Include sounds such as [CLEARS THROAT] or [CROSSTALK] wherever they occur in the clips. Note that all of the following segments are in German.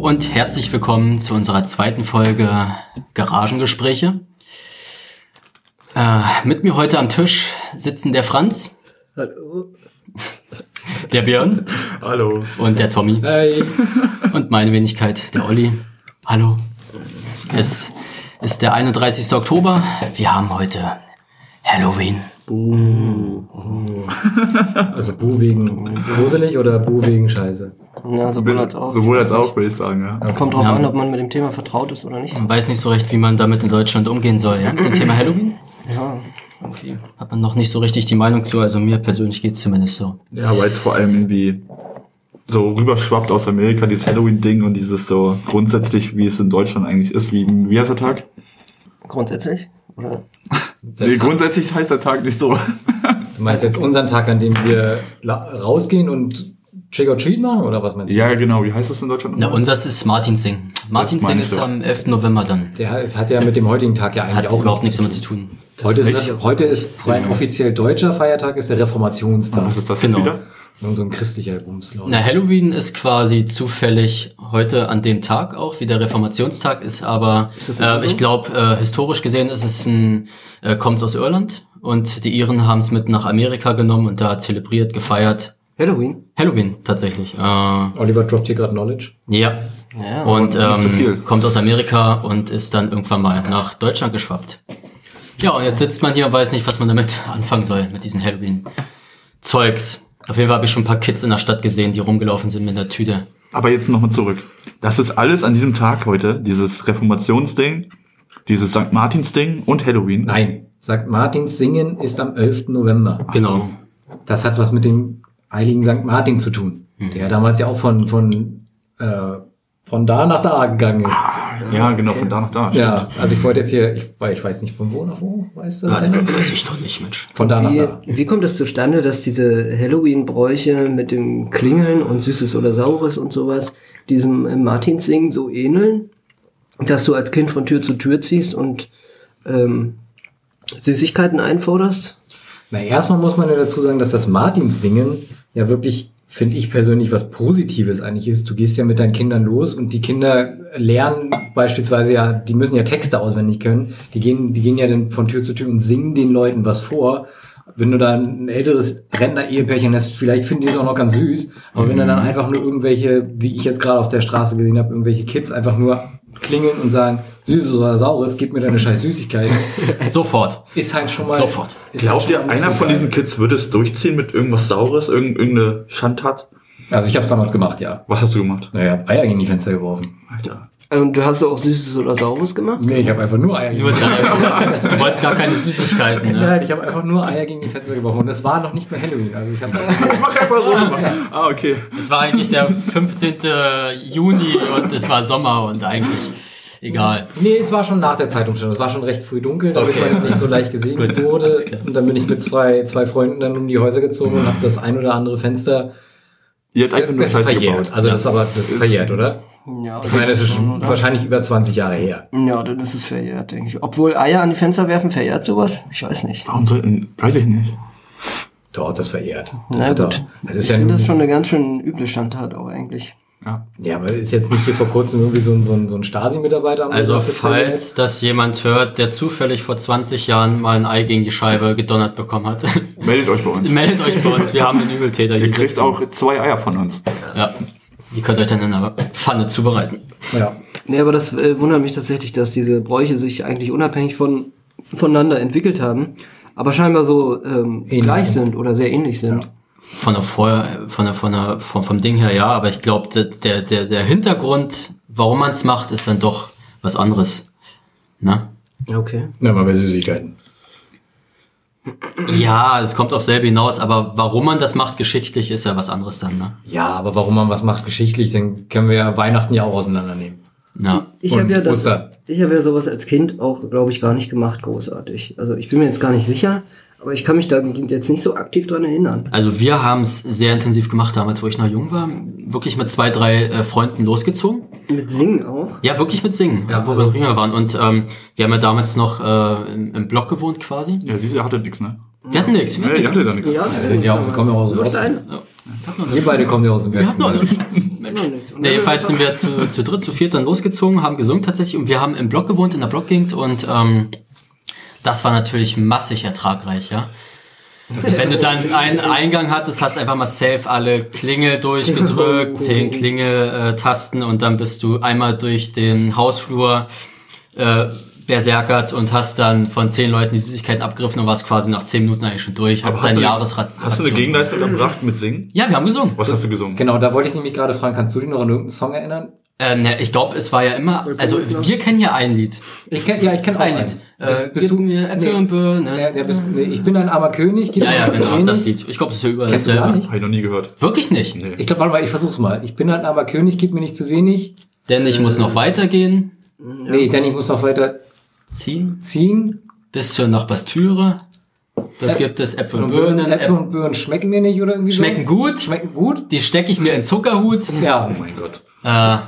Und herzlich willkommen zu unserer zweiten Folge Garagengespräche. Äh, mit mir heute am Tisch sitzen der Franz, Hallo. der Björn Hallo. und der Tommy Hi. und meine Wenigkeit, der Olli. Hallo. Es ist der 31. Oktober. Wir haben heute Halloween. Also Bu wegen gruselig oder Bu wegen Scheiße? Ja, sowohl als auch. Sowohl als auch, würde ich sagen, ja. Kommt drauf Ja. an, ob man mit dem Thema vertraut ist oder nicht. Man weiß nicht so recht, wie man damit in Deutschland umgehen soll. Ja? Mit dem Thema Halloween? Ja. Irgendwie hat man noch nicht so richtig die Meinung zu. Also mir persönlich geht's zumindest so. Ja, weil es vor allem irgendwie so rüberschwappt aus Amerika, dieses Halloween-Ding und dieses so grundsätzlich, wie es in Deutschland eigentlich ist, wie, wie heißt der Tag? Grundsätzlich? Oder? Nee, grundsätzlich heißt der Tag nicht so. Du meinst jetzt unseren Tag, an dem wir rausgehen und Trick or Treat machen oder was meinst du? Ja, genau, wie heißt das in Deutschland? Na, unseres ist Martinsing. Martinsing ist doch. am 11. November dann. Der hat, es hat ja mit dem heutigen Tag ja eigentlich Hat auch überhaupt nichts damit zu tun. Heute ist, Echt? heute ist rein offiziell deutscher Feiertag, ist der Reformationstag. Was ist das Genau. jetzt wieder? Und so ein christlicher Bumslaut. Na, Halloween ist quasi zufällig heute an dem Tag auch, wie der Reformationstag ist, aber immer äh, so? ich glaube, äh, historisch gesehen ist es ein, äh, kommt aus Irland und die Iren haben es mit nach Amerika genommen und da zelebriert, gefeiert. Halloween? Halloween tatsächlich. Äh, ja. Oliver droppt hier gerade Knowledge. Ja. Und zu viel. ähm, kommt aus Amerika und ist dann irgendwann mal nach Deutschland geschwappt. Ja, und jetzt sitzt man hier und weiß nicht, was man damit [LAUGHS] anfangen soll, mit diesen Halloween-Zeugs. Auf jeden Fall habe ich schon ein paar Kids in der Stadt gesehen, die rumgelaufen sind mit einer Tüte. Aber jetzt nochmal zurück. Das ist alles an diesem Tag heute, dieses Reformationsding, dieses St. Martins-Ding und Halloween. Nein, sagt Martins Singen ist am 11. November. Genau. Das hat was mit dem heiligen St. Martin zu tun, der damals ja auch von, von, äh, von da nach da gegangen ist. Ja, genau, von da nach da. Ja, stimmt. also ich wollte jetzt hier, ich, weil ich weiß nicht von wo nach wo, weißt du? Warte, Dennis? weiß ich doch nicht, Mensch. Von da nach Wie, da. wie kommt es zustande, dass diese Halloween-Bräuche mit dem Klingeln und Süßes oder Saures und sowas diesem äh, Martinssingen so ähneln, dass du als Kind von Tür zu Tür ziehst und ähm, Süßigkeiten einforderst? Na, erstmal muss man ja dazu sagen, dass das Martinssingen ja wirklich, finde ich persönlich, was Positives eigentlich ist. Du gehst ja mit deinen Kindern los und die Kinder lernen beispielsweise ja, die müssen ja Texte auswendig können. Die gehen, die gehen ja dann von Tür zu Tür und singen den Leuten was vor. Wenn du da ein älteres Rentner-Ehepärchen hast, vielleicht finden die es auch noch ganz süß. Aber wenn du dann einfach nur irgendwelche, wie ich jetzt gerade auf der Straße gesehen habe, irgendwelche Kids einfach nur klingeln und sagen, Süßes oder Saures, gib mir deine scheiß Süßigkeit, [LAUGHS] Sofort. ist halt schon mal... Sofort. Ist Glaubt halt ihr, einer von diesen Kids würde es durchziehen mit irgendwas Saures, irgend, irgendeine Schandtat? Also ich habe es damals gemacht, ja. Was hast du gemacht? Naja, hab Eier gegen die Fenster geworfen. Alter. Und du hast auch Süßes oder Saures gemacht? Nee, ich habe einfach nur Eier drei. [LAUGHS] Du wolltest gar keine Süßigkeiten, ne? Nein, ich habe einfach nur Eier gegen die Fenster geworfen. Und es war noch nicht mehr Halloween. Also ich habe [LAUGHS] Mach einfach so gemacht. Ah, okay. Es war eigentlich der 15. Juni und es war Sommer und eigentlich egal. Nee, es war schon nach der Zeitumstellung. Es war schon recht früh dunkel, damit Okay. man nicht so leicht gesehen [LAUGHS] wurde. Und dann bin ich mit zwei, zwei Freunden dann um die Häuser gezogen und habe das ein oder andere Fenster. Ihr habt einfach nur Das Scheiße verjährt. gebaut. Also das ist aber das ist verjährt, oder? Ja, Ich meine, das ist schon wahrscheinlich über 20 Jahre her. Ja, dann ist es verjährt, denke ich. Obwohl Eier an die Fenster werfen, verjährt sowas? Ich weiß nicht. Warum sollten, weiß ich nicht. Doch, das verjährt. Das Na hat gut. doch- Das ist ich ja finde das schon eine ganz schön üble Schandtat auch eigentlich. Ja. Ja, aber ist jetzt nicht hier vor kurzem irgendwie so ein, so ein, so ein Stasi-Mitarbeiter am Also falls das jemand hört, der zufällig vor 20 Jahren mal ein Ei gegen die Scheibe gedonnert bekommen hat, [LAUGHS] Meldet euch bei uns. meldet euch bei uns. Wir haben den Übeltäter hier Ihr kriegt sitzen. auch zwei Eier von uns. Ja, die könnt ihr euch dann in einer Pfanne zubereiten. Ja. Nee, aber das äh, wundert mich tatsächlich, dass diese Bräuche sich eigentlich unabhängig von, voneinander entwickelt haben, aber scheinbar so ähm, Ähnlich gleich sind. sind oder sehr ähnlich sind. Von der Vorher, von der, von der, vom, vom Ding her ja, aber ich glaube, der, der, der Hintergrund, warum man es macht, ist dann doch was anderes. Ne? Okay. Ja, mal bei Süßigkeiten. Ja, es kommt auf selbe hinaus, aber warum man das macht geschichtlich, ist ja was anderes dann, ne? Ja, aber warum man was macht geschichtlich, dann können wir ja Weihnachten ja auch auseinandernehmen. Ja. Ich Und habe ja das, ich habe ja sowas als Kind auch, glaube ich, gar nicht gemacht, großartig. Also ich bin mir jetzt gar nicht sicher, aber ich kann mich da jetzt nicht so aktiv dran erinnern. Also wir haben es sehr intensiv gemacht damals, wo ich noch jung war. Wirklich mit zwei, drei äh, Freunden losgezogen. Mit Singen auch. Ja, wirklich mit Singen, ja, wo wir noch jünger waren. Und ähm, wir haben ja damals noch äh, im, im Block gewohnt quasi. Ja, ihr hattet nix, ne? Wir hatten nichts. Wir Ja, hatten ihr nichts. hattet da nichts. Ja, wir sind ja auch- wir kommen ja aus dem Osten. Ja, wir Wir nichts. beide kommen ja aus dem Wir Westen. hatten noch nichts. Mensch. Ja, nicht. Nee, jedenfalls sind wir zu, zu dritt, zu viert dann losgezogen, haben gesungen tatsächlich und wir haben im Block gewohnt, in der Blockgegend und ähm, das war natürlich massig ertragreich, ja. Wenn du dann einen Eingang hattest, hast einfach mal safe alle Klingel durchgedrückt, [LAUGHS] zehn Klingeltasten und dann bist du einmal durch den Hausflur äh, berserkert und hast dann von zehn Leuten die Süßigkeiten abgegriffen und warst quasi nach zehn Minuten eigentlich schon durch. Deine du- Jahresrat. Hast du eine Gegenleistung erbracht mit Singen? Ja, wir haben gesungen. Was hast du gesungen? Genau, da wollte ich nämlich gerade fragen, kannst du dich noch an irgendeinen Song erinnern? Ähm, ne, ich glaube, es war ja immer, also wir kennen ja ein Lied. Ich kenn, ja, ich kenne auch Ein. Lied. Äh, Bist, bist gib du mir Äpfel nee. und Birnen. Ja, der bist, nee, ich bin ein armer König. gib Ja, mir ja, zu genau, wenig. das Lied. Ich glaube, es ist ja überall Kennst du gar dasselbe. nicht? Habe ich noch nie gehört. Wirklich nicht. Nee. Ich glaube, warte mal, ich versuch's mal. Ich bin ein armer König, gib mir nicht zu wenig. Denn ich muss noch weitergehen, Nee, denn ich muss noch weiter ziehen, ziehen. bis zur Nachbarstüre. Äp- gibt es Äpfel und Birnen. Birnen, Äpfel Äpfel und Birnen schmecken mir nicht oder irgendwie schmecken so? gut. Schmecken gut? Die stecke ich mir in Zuckerhut. Ja, Oh mein Gott. Äh,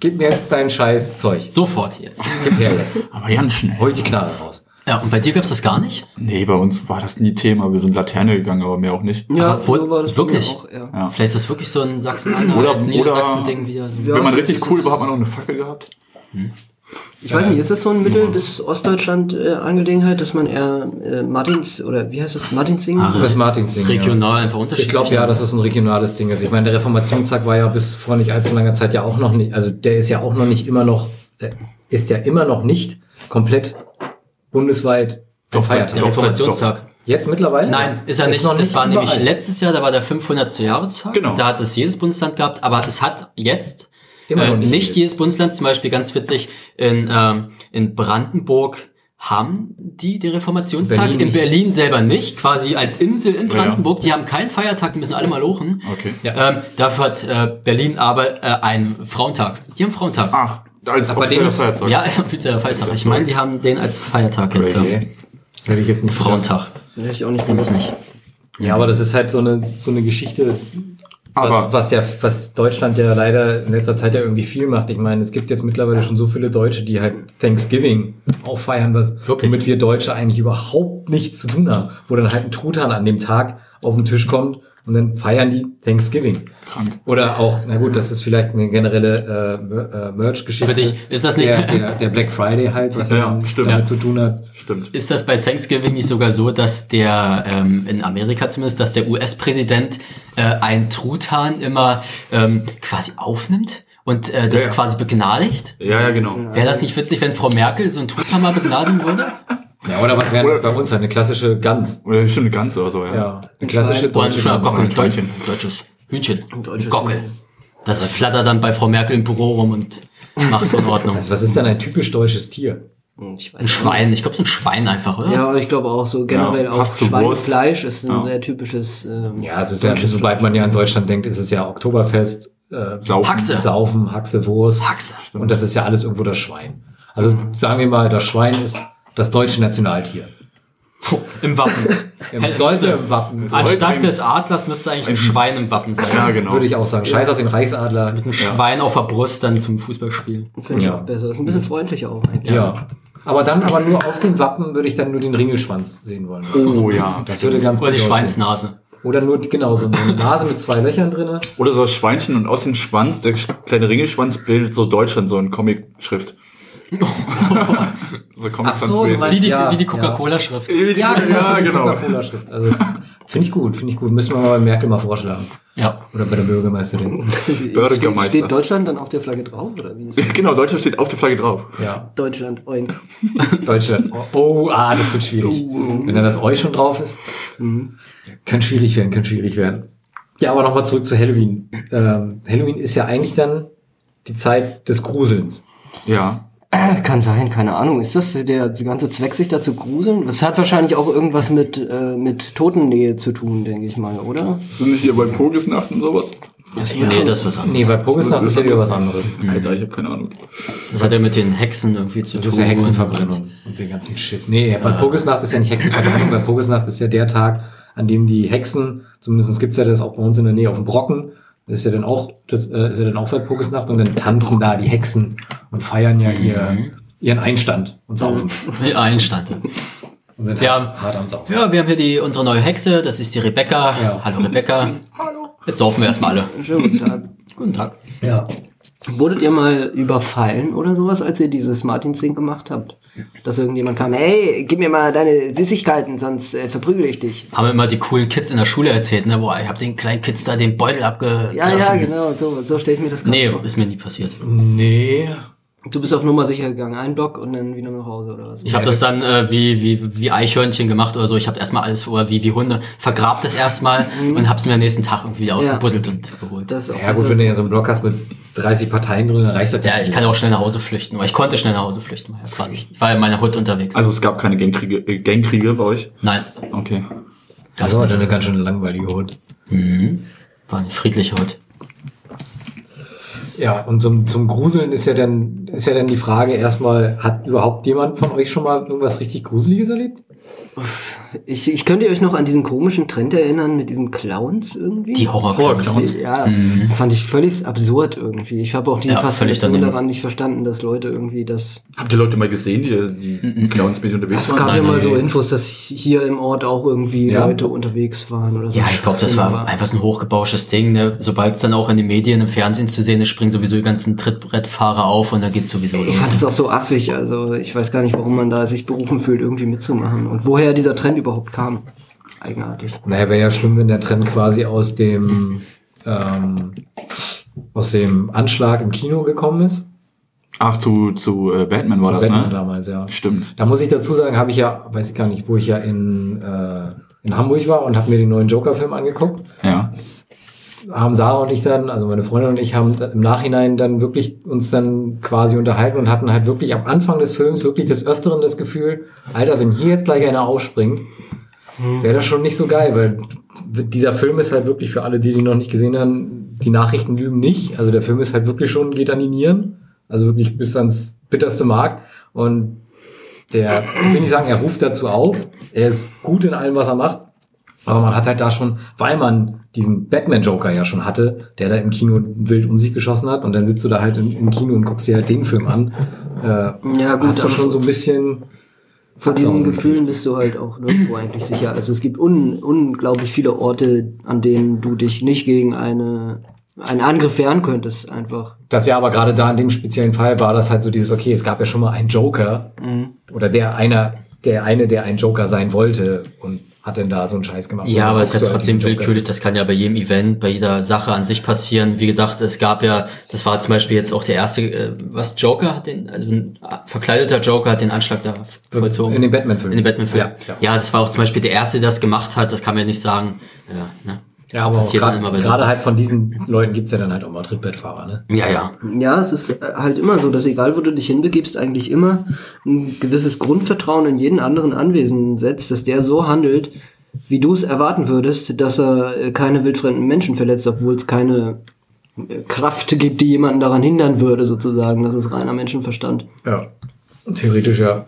gib mir dein scheiß Zeug. sofort jetzt. Gib her jetzt. Aber ganz schnell. Hol ich die Knarre raus. Ja, und bei dir gab's das gar nicht? Nee, bei uns war das nie Thema. Wir sind Laterne gegangen, aber mehr auch nicht. Ja, Aber wo- so war das wirklich? Auch, ja. Ja. Vielleicht ist das wirklich so ein Oder- Sachsen-Anhalt, Niedersachsen-Ding wieder. So. Ja, Wenn man richtig cool es- war, hat man noch eine Fackel gehabt. Ich weiß nicht, ist das so ein Mittel- bis Ostdeutschland-Angelegenheit, dass man eher äh, Martins, oder wie heißt das, Martins singen? Ah, Das Martins Ding. Ja. Regional einfach unterschiedlich. Ich glaube ja, dass es ein regionales Ding ist. Ich meine, der Reformationstag war ja bis vor nicht allzu langer Zeit ja auch noch nicht, also der ist ja auch noch nicht immer noch, äh, ist ja immer noch nicht komplett bundesweit Doch, Feiertag. Der Reformationstag. Jetzt mittlerweile? Nein, ist er Ist nicht. noch Das war nämlich überall. letztes Jahr, da war der 500. Jahrestag. Genau. Da hat es jedes Bundesland gehabt, aber es hat jetzt Immer äh, noch nicht, nicht jedes. Bundesland, zum Beispiel ganz witzig, in, ähm, in Brandenburg haben die den Reformationstag, Berlin in nicht. Berlin selber nicht, quasi als Insel in Brandenburg, die haben keinen Feiertag, die müssen alle mal lochen. Okay. Ja. Ähm, dafür hat äh, Berlin aber äh, einen Frauentag. Die haben Frauentag. Ach, als offizieller dem ist- Feiertag. Ja, [LAUGHS] als offizieller Feiertag. Ich meine, die haben den als Feiertag jetzt. Ja. Okay. Das hätte ich jetzt nicht Frauentag. Hätte ich auch nicht gewusst. nicht. Ja, aber das ist halt so eine, so eine Geschichte, Aber- was ja, was Deutschland ja leider in letzter Zeit ja irgendwie viel macht. Ich meine, es gibt jetzt mittlerweile schon so viele Deutsche, die halt Thanksgiving auch feiern, was, Wirklich? womit wir Deutsche eigentlich überhaupt nichts zu tun haben. Wo dann halt ein Truthahn an dem Tag auf den Tisch kommt und dann feiern die Thanksgiving. Krank. Oder auch, na gut, das ist vielleicht eine generelle äh, äh, Merch-Geschichte. Für dich ist das nicht- Der, der, der Black Friday halt, was Ja, ja, stimmt. damit Ja. zu tun hat. Stimmt. Ist das bei Thanksgiving nicht sogar so, dass der, ähm, in Amerika zumindest, dass der US-Präsident äh, einen Truthahn immer ähm, quasi aufnimmt und äh, das Ja, ja. quasi begnadigt? Ja, ja, genau. Wäre das nicht witzig, wenn Frau Merkel so einen Truthahn mal begnadigen würde? Ja, oder was wäre das bei uns? Eine klassische Gans. Oder bestimmt eine ganze oder so, ja. Ja, eine klassische deutsche Gans. Gockel, ein Deut Hühnchen. deutsches Hühnchen, ein deutsches Gockel. Das flattert dann bei Frau Merkel im Büro rum und macht Unordnung. Also was ist denn ein typisch deutsches Tier? Hm, Ich weiß Ein Schwein, ich glaube so ein Schwein einfach, oder? Ja, ich glaube auch so generell Ja, auch. Schweinefleisch ist ein Ja. sehr typisches. Ähm, Ja, es ist ja, sobald man ja an Deutschland denkt, ist es ja Oktoberfest, äh, Saufen. Haxe. Saufen, Haxe, Wurst. Haxe. Und das ist ja alles irgendwo das Schwein. Also sagen wir mal, das Schwein ist das deutsche Nationaltier. [LAUGHS] Im Wappen. [LAUGHS] Im Hätte sollte im Wappen. Anstatt des Adlers müsste eigentlich ein Schwein im Wappen sein. Ja, genau. Würde ich auch sagen. Scheiß auf den Reichsadler. Ein Schwein auf der Brust dann zum Fußballspiel. Finde ich Ja. auch besser. Ist ein bisschen freundlicher auch eigentlich. Ja. Aber dann aber nur auf dem Wappen würde ich dann nur den Ringelschwanz sehen wollen. Oh ja. Das würde ganz Oder die gut aussehen. Schweinsnase. Oder nur, genau, so eine Nase mit zwei Löchern drinne. Oder so das Schweinchen und aus dem Schwanz, der kleine Ringelschwanz bildet so Deutschland, so in Comic-Schrift. [LAUGHS] so Ach so, du meinst- Wie die, Ja, wie die Coca-Cola-Schrift. Ja, ja, genau. Coca-Cola-Schrift. Also, finde ich gut, finde ich gut. Müssen wir mal bei Merkel mal vorschlagen. Ja. Oder bei der Bürgermeisterin. Steht, [LAUGHS] Bürgermeister. steht Deutschland dann auf der Flagge drauf? Oder wie ist das? [LAUGHS] Genau, Deutschland steht auf der Flagge drauf. Ja. Deutschland, oink. Deutschland. Oh, oh, ah, das wird schwierig. Wenn da das Eu schon drauf ist. Kann schwierig werden, kann schwierig werden. Ja, aber nochmal zurück zu Halloween. Ähm, Halloween ist ja eigentlich dann die Zeit des Gruselns. Ja. Äh, Kann sein, keine Ahnung. Ist das der ganze Zweck, sich da zu gruseln? Das hat wahrscheinlich auch irgendwas mit, äh, mit Totennähe zu tun, denke ich mal, oder? Sind nicht hier bei Pogesnacht und sowas? Nee, das ist was anderes. Nee, bei Pogesnacht ist ja wieder was anderes. Alter, ich habe keine Ahnung. Das hat ja mit den Hexen irgendwie zu tun. Das ist ja Hexenverbrennung und den ganzen Shit. Nee, weil Pogesnacht ist ja nicht Hexenverbrennung, weil Pogesnacht ist ja der Tag, an dem die Hexen, zumindest gibt's ja das auch bei uns in der Nähe auf dem Brocken, das ist ja dann auch, das äh, ist ja dann auch bei Pogesnacht und dann tanzen da die Hexen und feiern ja ihr, ihren Einstand und saufen. [LAUGHS] Einstand. Und sind Ja. hart, hart am Saufen. Ja, wir haben hier die, unsere neue Hexe, das ist die Rebecca. Ja. Hallo Rebecca. Hallo. Jetzt saufen wir erstmal alle. Schönen guten Tag. Guten Tag. Ja. Wurdet ihr mal überfallen oder sowas, als ihr dieses Martinsding gemacht habt? Dass irgendjemand kam, hey, gib mir mal deine Süßigkeiten, sonst äh, verprügel ich dich. Haben immer die coolen Kids in der Schule erzählt, ne? Boah, ich hab den kleinen Kids da den Beutel abgegriffen. Ja, ja, genau, so, so stelle ich mir das gerade Nee, vor. ist mir nie passiert. Nee. Du bist auf Nummer sicher gegangen, ein Block und dann wieder nach Hause oder was? Ich habe das dann äh, wie, wie, wie Eichhörnchen gemacht oder so. Ich habe erstmal alles, oder wie, wie Hunde, vergrabt es erstmal und hab's mir am nächsten Tag irgendwie ausgebuddelt und geholt. Das ist auch Ja gut, wenn du ja so einen Block hast mit 30 Parteien drin, dann reicht das ja, ich kann ja auch schnell nach Hause flüchten. Oder ich konnte schnell nach Hause flüchten. Ich war, ich war in meiner Hut unterwegs. Also es gab keine Gangkriege, äh, Gangkriege bei euch? Nein, Okay. Das war dann eine ganz schön langweilige Hut. war eine friedliche Hut. Ja, und zum, zum Gruseln ist ja dann, ist ja dann die Frage erstmal, hat überhaupt jemand von euch schon mal irgendwas richtig Gruseliges erlebt? Ich, ich könnte euch noch an diesen komischen Trend erinnern mit diesen Clowns irgendwie. Die Horror-Clowns. Ja, fand ich völlig absurd irgendwie. Ich habe auch die Ja, Faszination daran nicht verstanden, dass Leute irgendwie das. Habt ihr Leute mal gesehen, die, die Clowns mäßig unterwegs Es waren? gab nein, ja mal so Infos, dass hier im Ort auch irgendwie Ja. Leute unterwegs waren oder so. Ja, ich glaube, das war einfach so ein hochgebauschtes Ding. Ne? Sobald es dann auch in den Medien, im Fernsehen zu sehen ist, springen sowieso die ganzen Trittbrettfahrer auf und dann geht's sowieso Ich fand los. es auch so affig, also ich weiß gar nicht, warum man da sich berufen fühlt, irgendwie mitzumachen und woher dieser Trend überhaupt kam. Eigenartig. Naja, wäre ja schlimm, wenn der Trend quasi aus dem, ähm, aus dem Anschlag im Kino gekommen ist. Ach, zu, zu äh, Batman war Zu das, Batman ne? damals, ja. Stimmt. Da muss ich dazu sagen, habe ich ja, weiß ich gar nicht, wo ich ja in, äh, in Hamburg war und habe mir den neuen Joker-Film angeguckt. Ja. Haben Sarah und ich dann, also meine Freundin und ich, haben im Nachhinein dann wirklich uns dann quasi unterhalten und hatten halt wirklich am Anfang des Films wirklich des Öfteren das Gefühl, Alter, wenn hier jetzt gleich einer aufspringt, wäre das schon nicht so geil, weil dieser Film ist halt wirklich für alle, die den noch nicht gesehen haben, die Nachrichten lügen nicht. Also der Film ist halt wirklich schon, geht an die Nieren, also wirklich bis ans bitterste Mark. Und der, ich will nicht sagen, er ruft dazu auf, er ist gut in allem, was er macht, aber man hat halt da schon, weil man diesen Batman-Joker ja schon hatte, der da im Kino wild um sich geschossen hat und dann sitzt du da halt im, im Kino und guckst dir halt den Film an. Äh, Ja, gut, hast du schon so ein bisschen Von diesen Gefühlen bist du halt auch nirgendwo eigentlich sicher. Also es gibt un unglaublich viele Orte, an denen du dich nicht gegen eine, einen Angriff wehren könntest, einfach. Das ja, aber gerade da in dem speziellen Fall war das halt so dieses, okay, es gab ja schon mal einen Joker oder der einer, der eine, der ein Joker sein wollte und hat denn da so einen Scheiß gemacht. Ja, aber es ist ja halt trotzdem willkürlich. Das kann ja bei jedem Event, bei jeder Sache an sich passieren. Wie gesagt, es gab ja, das war zum Beispiel jetzt auch der erste, äh, was Joker hat den, also ein verkleideter Joker hat den Anschlag da vollzogen. In dem Batman-Film. In dem Batman-Film. Ja, Ja, ja. das war auch zum Beispiel der erste, der das gemacht hat. Das kann man ja nicht sagen. Ja, ne? Ja, aber auch Passiert dann grad- immer bei gerade halt von diesen Leuten gibt's ja dann halt auch mal Trittbettfahrer, ne? Ja, ja. Ja, es ist äh, halt immer so, dass egal wo du dich hinbegibst, eigentlich immer ein gewisses Grundvertrauen in jeden anderen Anwesenden setzt, dass der so handelt, wie du es erwarten würdest, dass er äh, keine wildfremden Menschen verletzt, obwohl es keine äh, Kraft gibt, die jemanden daran hindern würde, sozusagen. Das ist reiner Menschenverstand. Ja. Theoretisch ja.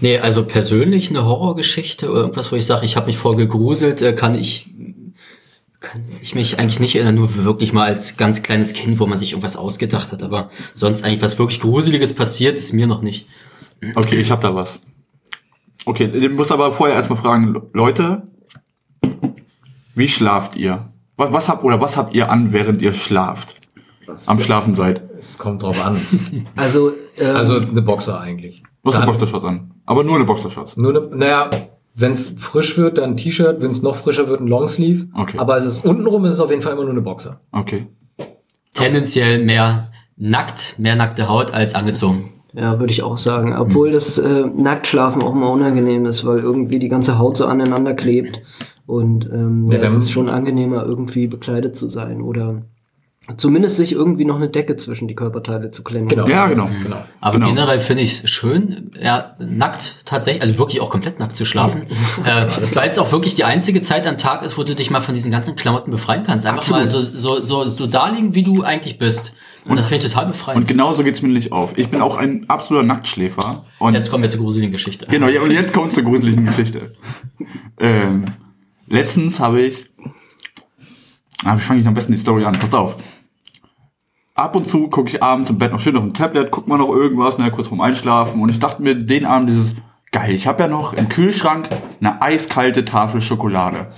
Nee, also persönlich eine Horrorgeschichte oder irgendwas, wo ich sage, ich habe mich voll gegruselt, äh, kann ich kann ich mich eigentlich nicht erinnern, nur wirklich mal als ganz kleines Kind, wo man sich irgendwas ausgedacht hat, aber sonst eigentlich was wirklich Gruseliges passiert, ist mir noch nicht. Okay, ich hab da was. Okay, ich muss aber vorher erstmal fragen, Leute, wie schlaft ihr? Was, was habt oder was habt ihr an, während ihr schlaft? Am Schlafen seid. Es kommt drauf an. Also, ähm, Also eine Boxer eigentlich. Du eine Dann- Boxershorts an. Aber nur eine Boxershorts. Nur ne, naja, wenn es frisch wird, dann ein T-Shirt, wenn es noch frischer wird, ein Longsleeve. Okay. Aber es ist untenrum ist es auf jeden Fall immer nur eine Boxer. Okay. Tendenziell mehr nackt, mehr nackte Haut als angezogen. Ja, würde ich auch sagen. Obwohl das äh, Nacktschlafen auch mal unangenehm ist, weil irgendwie die ganze Haut so aneinander klebt. Und ähm, Ja, ja, es ist schon angenehmer, irgendwie bekleidet zu sein. Oder zumindest sich irgendwie noch eine Decke zwischen die Körperteile zu klemmen. Genau. Ja, genau. genau. Aber Genau. generell finde ich es schön, ja, nackt tatsächlich, also wirklich auch komplett nackt zu schlafen. [LAUGHS] äh, Weil es auch wirklich die einzige Zeit am Tag ist, wo du dich mal von diesen ganzen Klamotten befreien kannst. Einfach mal so, so, so, so da liegen, wie du eigentlich bist. Und, das finde ich total befreiend. Und genauso geht's mir nicht auf. Ich bin auch ein absoluter Nacktschläfer. Und Jetzt kommen wir zur gruseligen Geschichte. Genau, ja, und jetzt kommt zur gruseligen Geschichte. [LAUGHS] Ähm, letztens habe ich. Ah, wie fange ich am besten die Story an? Passt auf. Ab und zu gucke ich abends im Bett noch schön auf dem Tablet, guck mal noch irgendwas, ne, kurz vorm Einschlafen. Und ich dachte mir den Abend dieses, geil, ich habe ja noch im Kühlschrank eine eiskalte Tafel Schokolade.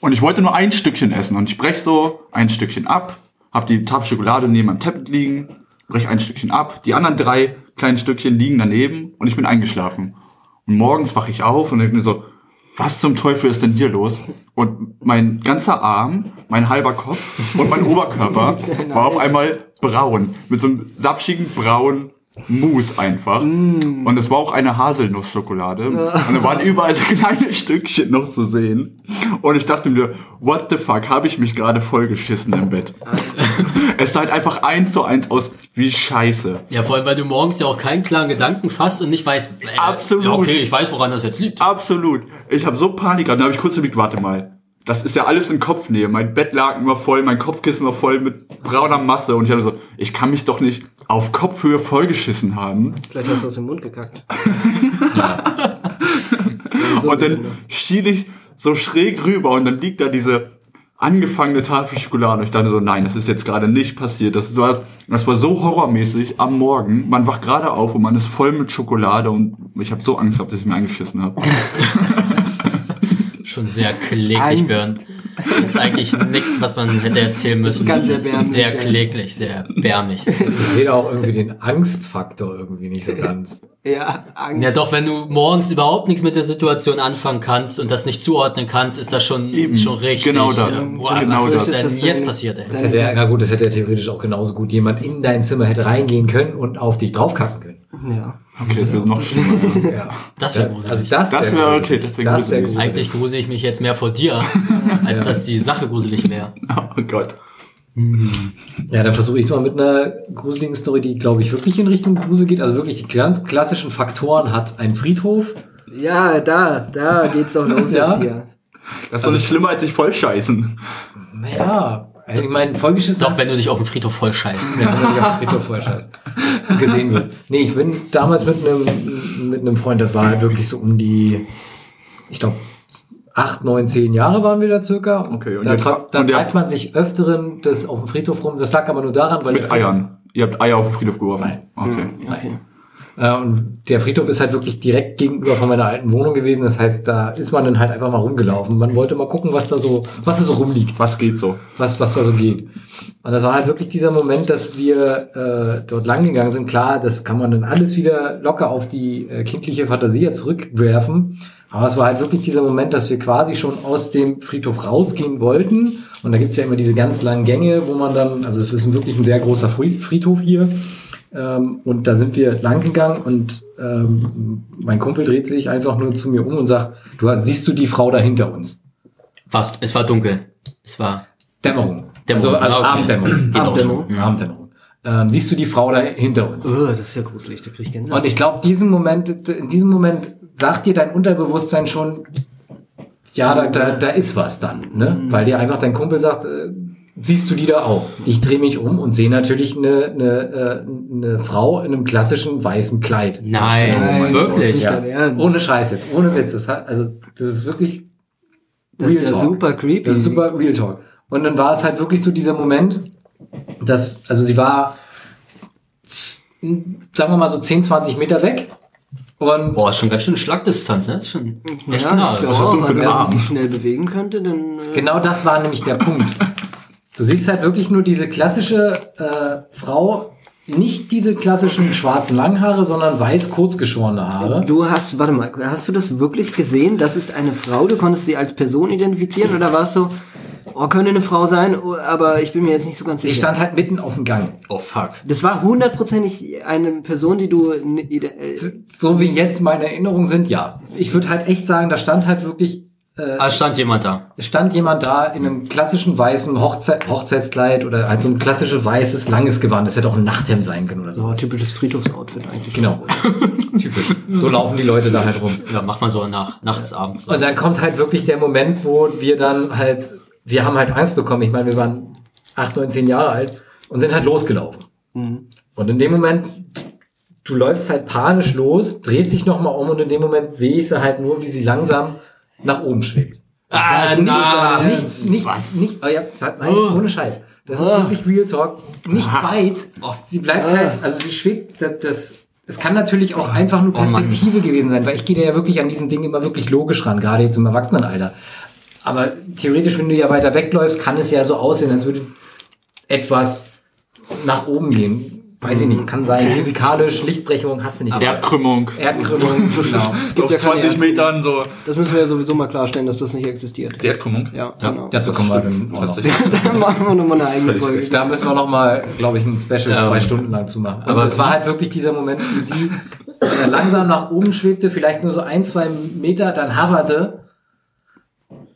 Und ich wollte nur ein Stückchen essen und ich brech so ein Stückchen ab, hab die Tafel Schokolade neben meinem Tablet liegen, brech ein Stückchen ab, die anderen drei kleinen Stückchen liegen daneben und ich bin eingeschlafen. Und morgens wache ich auf und denke mir so, was zum Teufel ist denn hier los? Und mein ganzer Arm, mein halber Kopf und mein Oberkörper [LAUGHS] war auf einmal braun. Mit so einem sapschigen braunen Mousse einfach. Und es war auch eine Haselnussschokolade. Und da waren überall so kleine Stückchen noch zu sehen. Und ich dachte mir, what the fuck, habe ich mich gerade vollgeschissen im Bett. [LAUGHS] es sah halt einfach eins zu eins aus wie Scheiße. Ja, vor allem, weil du morgens ja auch keinen klaren Gedanken fasst und nicht weißt, äh, Absolut. Ja, okay, ich weiß, woran das jetzt liegt. Absolut. Ich habe so Panik gehabt. Dann habe ich kurz überlegt, warte mal. Das ist ja alles in Kopfnähe. Mein Bettlaken war voll, mein Kopfkissen war voll mit brauner Masse. Und ich habe so, ich kann mich doch nicht auf Kopfhöhe vollgeschissen haben. Vielleicht hast du aus dem Mund gekackt. [LAUGHS] und dann schiel ich so schräg rüber und dann liegt da diese angefangene Tafel Schokolade. Und ich dachte so, nein, das ist jetzt gerade nicht passiert. Das war, das war so horrormäßig am Morgen. Man wacht gerade auf und man ist voll mit Schokolade und ich habe so Angst gehabt, dass ich mir eingeschissen habe. [LAUGHS] Schon sehr kläglich. Bernd. Das ist eigentlich nichts, was man hätte erzählen müssen. Ganz das ist sehr kläglich, sehr erbärmlich. Ich sehe da auch irgendwie den Angstfaktor irgendwie nicht so ganz. [LAUGHS] Ja, Angst. Ja, doch, wenn du morgens überhaupt nichts mit der Situation anfangen kannst und das nicht zuordnen kannst, ist das schon, Eben. schon richtig. Genau das. Boah, Genau was das. ist denn Das jetzt passiert, ey? Das hätte ja, na gut, das hätte ja theoretisch auch genauso gut jemand in dein Zimmer hätte reingehen können und auf dich draufkacken können. Ja. Okay, das wird noch schlimmer. [LAUGHS] Ja. Das wäre gruselig. Also das, Das wär gruselig. okay, das wär das wär gruselig. gruselig. Eigentlich grusel ich mich jetzt mehr vor dir, [LAUGHS] als dass die Sache gruselig wäre. [LAUGHS] Oh Gott. Ja, dann versuche ich mal mit einer gruseligen Story, die, glaube ich, wirklich in Richtung Grusel geht. Also wirklich die ganz klassischen Faktoren hat ein Friedhof. Ja, da, da geht's doch los Ja. jetzt hier. Das ist doch nicht schlimmer, als sich vollscheißen. Naja, also ich meine, vollgeschissen Doch, wenn du dich auf dem Friedhof voll scheißt. Ja, wenn ich auf dem Friedhof schon gesehen wird. Nee, ich bin damals mit einem, mit einem Freund, das war halt wirklich so um die, ich glaube, acht, neun, zehn Jahre waren wir da circa. Okay, und da, tra- da treibt man sich öfteren das auf dem Friedhof rum. Das lag aber nur daran, weil Mit Eiern. Ihr habt Eier auf den Friedhof geworfen. Nein. Okay. Okay. Äh, und der Friedhof ist halt wirklich direkt gegenüber von meiner alten Wohnung gewesen. Das heißt, da ist man dann halt einfach mal rumgelaufen. Man wollte mal gucken, was da so, was da so rumliegt, Was geht so? was, was da so geht. Und das war halt wirklich dieser Moment, dass wir äh, dort lang gegangen sind. Klar, das kann man dann alles wieder locker auf die äh, kindliche Fantasie zurückwerfen. Aber es war halt wirklich dieser Moment, dass wir quasi schon aus dem Friedhof rausgehen wollten. Und da gibt's ja immer diese ganz langen Gänge, wo man dann, also es ist wirklich ein sehr großer Fri- Friedhof hier. Ähm, und da sind wir lang gegangen und ähm, mein Kumpel dreht sich einfach nur zu mir um und sagt, du siehst du die Frau da hinter uns? Fast. Es war dunkel. Es war Dämmerung. Dämmerung. Also, also Ah, okay. Abenddämmerung. Geht auch Abenddämmerung. schon. Abenddämmerung. Ähm, siehst du die Frau da hinter uns? Oh, das ist ja gruselig, da krieg ich Gänsehaut. Und ich glaube, diesen Moment, in diesem Moment sagt dir dein Unterbewusstsein schon, ja, da, da, da ist was dann, ne? Weil dir einfach dein Kumpel sagt, äh, siehst du die da auch? Ich drehe mich um und sehe natürlich eine, eine, äh, eine Frau in einem klassischen weißen Kleid. Nein, Nein, wirklich. Nicht Ja. Ohne Scheiß jetzt, ohne Witz. Das hat, also, das ist wirklich Das ist ja super creepy. Das ist super Real Talk. Und dann war es halt wirklich so dieser Moment, dass, also sie war, sagen wir mal so 10, 20 Meter weg. Und Boah, ist schon ganz schön Schlagdistanz, ne? Ist schon echt ja, nah. ich glaube wenn die sich schnell bewegen könnte, dann... Äh, genau das war nämlich der Punkt. Du siehst halt wirklich nur diese klassische äh, Frau, nicht diese klassischen schwarzen Langhaare, sondern weiß kurzgeschorene Haare. Du hast, warte mal, hast du das wirklich gesehen? Das ist eine Frau, du konntest sie als Person identifizieren oder war es so, oh, könnte eine Frau sein, oh, aber ich bin mir jetzt nicht so ganz Sie sicher. stand halt mitten auf dem Gang. Oh fuck. das war hundertprozentig eine Person, die du... äh, So wie jetzt meine Erinnerungen sind, ja. Ich würde halt echt sagen, da stand halt wirklich Ah, stand jemand da. stand jemand da in einem klassischen weißen Hochzeit, Hochzeitskleid oder halt so ein klassisches weißes, langes Gewand. Das hätte auch ein Nachthemd sein können oder So ein typisches Friedhofsoutfit eigentlich. Genau. [LAUGHS] Typisch. So laufen die Leute da halt rum. Ja, macht man so nach, nachts, abends. Und dann kommt halt wirklich der Moment, wo wir dann halt, wir haben halt Angst bekommen. Ich meine, wir waren acht, neun, zehn Jahre alt und sind halt losgelaufen. Und in dem Moment, du läufst halt panisch los, drehst dich nochmal um und in dem Moment sehe ich sie halt nur, wie sie langsam nach oben schwebt. Ah, Nicht- nein. Nichts, nichts, nicht, oh ja, nein, ohne Scheiß. Das ist wirklich Real Talk. Nicht weit. Sie bleibt halt, also sie schwebt, das, das es kann natürlich auch einfach nur Oh. Perspektive gewesen sein, weil ich gehe ja wirklich an diesen Dingen immer wirklich logisch ran, gerade jetzt im Erwachsenenalter. Aber theoretisch, wenn du ja weiter wegläufst, kann es ja so aussehen, als würde etwas nach oben gehen. Weiß ich nicht, kann sein. Physikalisch, Lichtbrechung hast du nicht. Erdkrümmung. Erdkrümmung, [LAUGHS] genau. Auf ja keine 20 Erd- Metern so. Das müssen wir ja sowieso mal klarstellen, dass das nicht existiert. Die Erdkrümmung? Ja, Ja, genau. dazu kommen wir dann auch [LAUGHS] noch. Machen wir nochmal eine eigene Völlig Folge. Da müssen wir noch mal, glaube ich, ein Special Ja. zwei Stunden lang zu machen. Aber Aber es war halt wirklich dieser Moment, wie sie äh, langsam nach oben schwebte, vielleicht nur so ein, zwei Meter, dann hoverte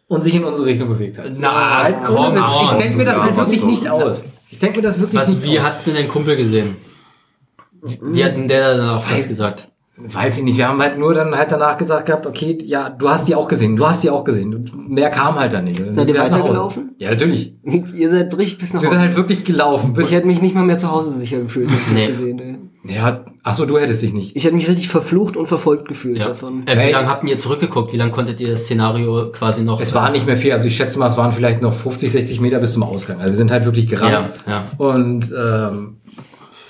und sich in unsere Richtung bewegt hat. Na, Halt, Witz. ich denke mir das Ja, halt wirklich nicht aus. Ich denke mir das wirklich Was, nicht wie aus. hat's denn dein Kumpel gesehen? Wie hat denn der dann auch das gesagt? Weiß ich nicht. Wir haben halt nur dann halt danach gesagt gehabt, okay, ja, du hast die auch gesehen, du hast die auch gesehen. Und mehr kam halt dann nicht. Dann Seid sind ihr halt Hause. weitergelaufen? Ja, natürlich. [LAUGHS] Ihr seid richtig bis nach Wir sind Hause. halt wirklich gelaufen. Bis, Ich hätte mich nicht mal mehr zu Hause sicher gefühlt, hätte ich Nee. das gesehen. Ey. Ja, ach so, du hättest dich nicht. Ich hätte mich richtig verflucht und verfolgt gefühlt Ja. davon. Äh, wie Hey. lange habt ihr zurückgeguckt? Wie lange konntet ihr das Szenario quasi noch? Es war nicht mehr viel. Also ich schätze mal, es waren vielleicht noch 50, 60 Meter bis zum Ausgang. Also wir sind halt wirklich gerannt. Ja, ja. Und ähm,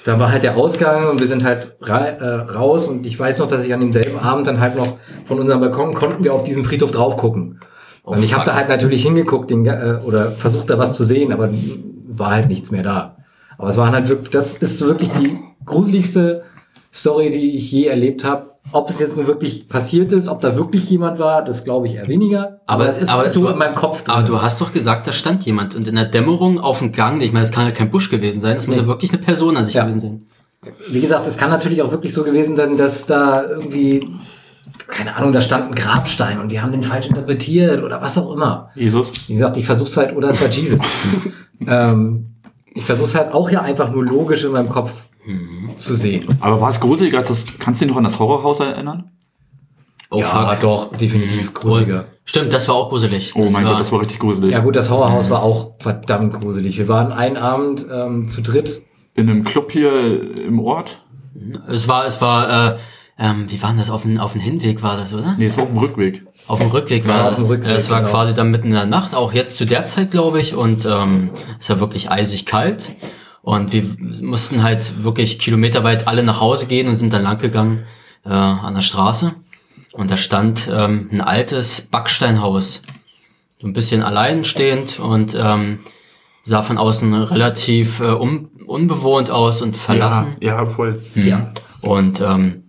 da war halt der Ausgang und wir sind halt ra äh, raus. Und ich weiß noch, dass ich an demselben Abend dann halt noch von unserem Balkon konnten wir auf diesen Friedhof drauf gucken. Oh, und ich habe da halt natürlich hingeguckt den, äh, oder versucht da was zu sehen, aber war halt nichts mehr da. Aber es waren halt wirklich, das ist so wirklich die gruseligste Story, die ich je erlebt habe. Ob es jetzt nur wirklich passiert ist, ob da wirklich jemand war, das glaube ich eher weniger. Aber, es ist aber so du, in meinem Kopf drin. Aber du hast doch gesagt, da stand jemand und in der Dämmerung auf dem Gang, ich meine, das kann ja kein Busch gewesen sein, das muss ja wirklich eine Person an sich Ja. gewesen sein. Wie gesagt, es kann natürlich auch wirklich so gewesen sein, dass da irgendwie, keine Ahnung, da stand ein Grabstein und die haben den falsch interpretiert oder was auch immer. Jesus. Wie gesagt, ich versuch's halt, oder es war Jesus. [LAUGHS] ähm, ich versuch's halt auch ja einfach nur logisch in meinem Kopf zu sehen. Aber war es gruseliger als das? Kannst du dich noch an das Horrorhaus erinnern? Oh ja, doch, definitiv gruseliger. Stimmt, das war auch gruselig. Oh Das mein war, Gott, das war richtig gruselig. Ja gut, das Horrorhaus war auch verdammt gruselig. Wir waren einen Abend ähm, zu dritt. In einem Club hier im Ort? Es war, es war, äh, ähm, wie war denn das? Auf dem, auf dem Hinweg war das, oder? Nee, ist auf dem Rückweg. Auf dem Rückweg Ja, war auf das. dem Rückweg, es war genau. quasi dann mitten in der Nacht, auch jetzt zu der Zeit, glaube ich, und ähm, es war wirklich eisig kalt. Und wir mussten halt wirklich kilometerweit alle nach Hause gehen und sind dann lang gegangen äh, an der Straße. Und da stand ähm, ein altes Backsteinhaus. So ein bisschen alleinstehend und ähm, sah von außen relativ äh, un unbewohnt aus und verlassen. Ja, ja voll. Ja. Und ähm,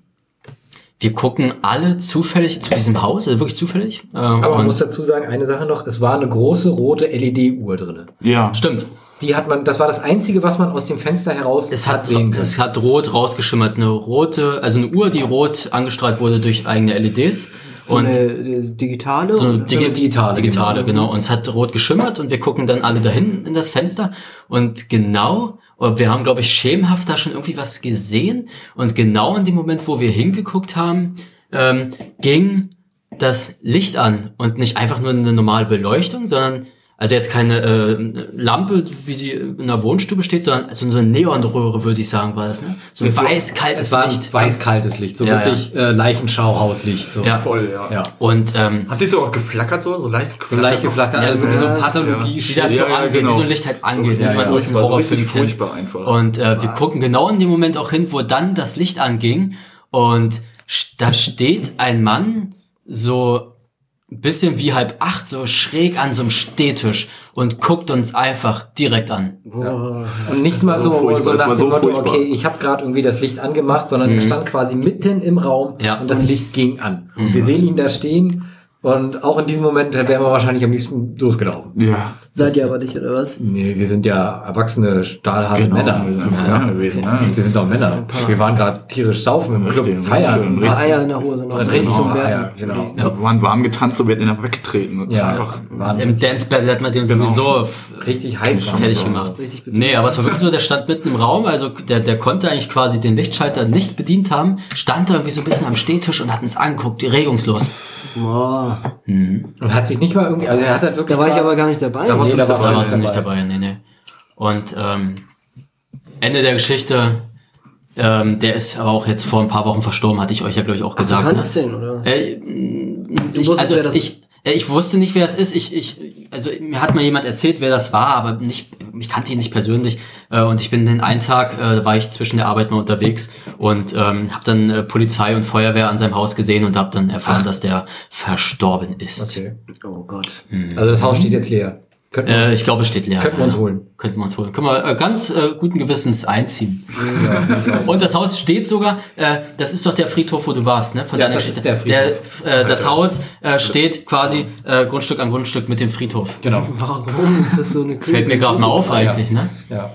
wir gucken alle zufällig zu diesem Haus, also wirklich zufällig. Ähm, Aber man muss dazu sagen, eine Sache noch, es war eine große rote LED-Uhr drinne. Ja. stimmt. Die hat man, das war das einzige, was man aus dem Fenster heraus Es hat, sehen können. es hat rot rausgeschimmert. Eine rote, also eine Uhr, die rot angestrahlt wurde durch eigene LEDs. So und eine, eine digitale? so eine, Digi- digitale, digitale, genau. Und es hat rot geschimmert und wir gucken dann alle dahin in das Fenster und genau, und wir haben, glaube ich, schemenhaft da schon irgendwie was gesehen und genau in dem Moment, wo wir hingeguckt haben, ähm, ging das Licht an und nicht einfach nur eine normale Beleuchtung, sondern also jetzt keine äh, Lampe, wie sie in einer Wohnstube steht, sondern also so eine Neonröhre, würde ich sagen, war das, ne? So ein Es war- weiß-kaltes Licht. Weiß-kaltes Licht, so Ja, wirklich Äh, Leichenschauhauslicht. So. Ja. Voll, ja. ja. Und ähm, Hat sich so auch geflackert so? So leicht geflackert? So leicht geflackert, also wirklich so ja, Pathologie. wie das so Ja, ja, angeht, genau. wie so ein Licht halt angeht, Ja, wie man es ja, aus dem furchtbar, so Horrorfilm kennt. einfach. Und äh, wir gucken genau in dem Moment auch hin, wo dann das Licht anging und da steht ein Mann so ein bisschen wie halb acht, so schräg an so einem Stehtisch und guckt uns einfach direkt an. Boah. Und nicht mal so, So so nach dem so Motto, furchtbar. okay, ich habe gerade irgendwie das Licht angemacht, sondern er stand quasi mitten im Raum Ja. und das Licht ging an. Und wir sehen ihn da stehen und auch in diesem Moment wären wir wahrscheinlich am liebsten losgelaufen. Ja. Seid ihr aber nicht, oder was? Nee, wir sind ja erwachsene, stahlharte Genau. Männer. Wir sind Männer gewesen, ne? Wir sind doch Männer. Wir waren gerade tierisch saufen im Richtig, Club, feiern. richtig paar Richtig. Eier in der Hose noch. Richtig zum zum Werfen. Eier, genau. Ja. Wir waren warm getanzt und wir ihn einfach weggetreten. Das Ja, einfach, waren Im Dance Battle hat man den sowieso f- richtig heiß. waren fertig so. gemacht. Richtig bedient. Nee, aber es war wirklich so, der stand mitten im Raum, also der, der konnte eigentlich quasi den Lichtschalter nicht bedient haben, stand da irgendwie so ein bisschen am Stehtisch und hat uns angeguckt, regungslos. Boah. Und hat sich nicht mal irgendwie, also er hat halt wirklich. Da war ich aber gar nicht dabei. Da warst Nee, du da, nicht war, dabei. warst du nicht dabei, nee, nee. Und ähm, Ende der Geschichte, ähm, der ist aber auch jetzt vor ein paar Wochen verstorben, hatte ich euch ja, glaube ich, auch du gesagt. kanntest Ne? den, oder? was? Äh, ich, wusstest, also, wer das ich, äh, ich wusste nicht, wer es ist. Ich, ich, also mir hat mal jemand erzählt, wer das war, aber nicht ich kannte ihn nicht persönlich äh, und ich bin den einen Tag, äh, war ich zwischen der Arbeit mal unterwegs und ähm, habe dann äh, Polizei und Feuerwehr an seinem Haus gesehen und habe dann erfahren, dass der verstorben ist. Okay. Oh Gott. Also das Haus steht jetzt leer. Äh, ich glaube, es steht leer. Könnten wir uns holen. Könnten wir uns holen. Können wir äh, ganz äh, guten Gewissens einziehen. ja. [LAUGHS] Und das Haus steht sogar, äh, das ist doch der Friedhof, wo du warst, ne? Von Ja, deiner das Geschichte. ist der Friedhof. Der, äh, das Haus äh, steht quasi äh, Grundstück an Grundstück mit dem Friedhof. genau. [LAUGHS] Warum ist das so eine Fällt mir gerade mal auf Ah, ja. eigentlich, ne? Ja.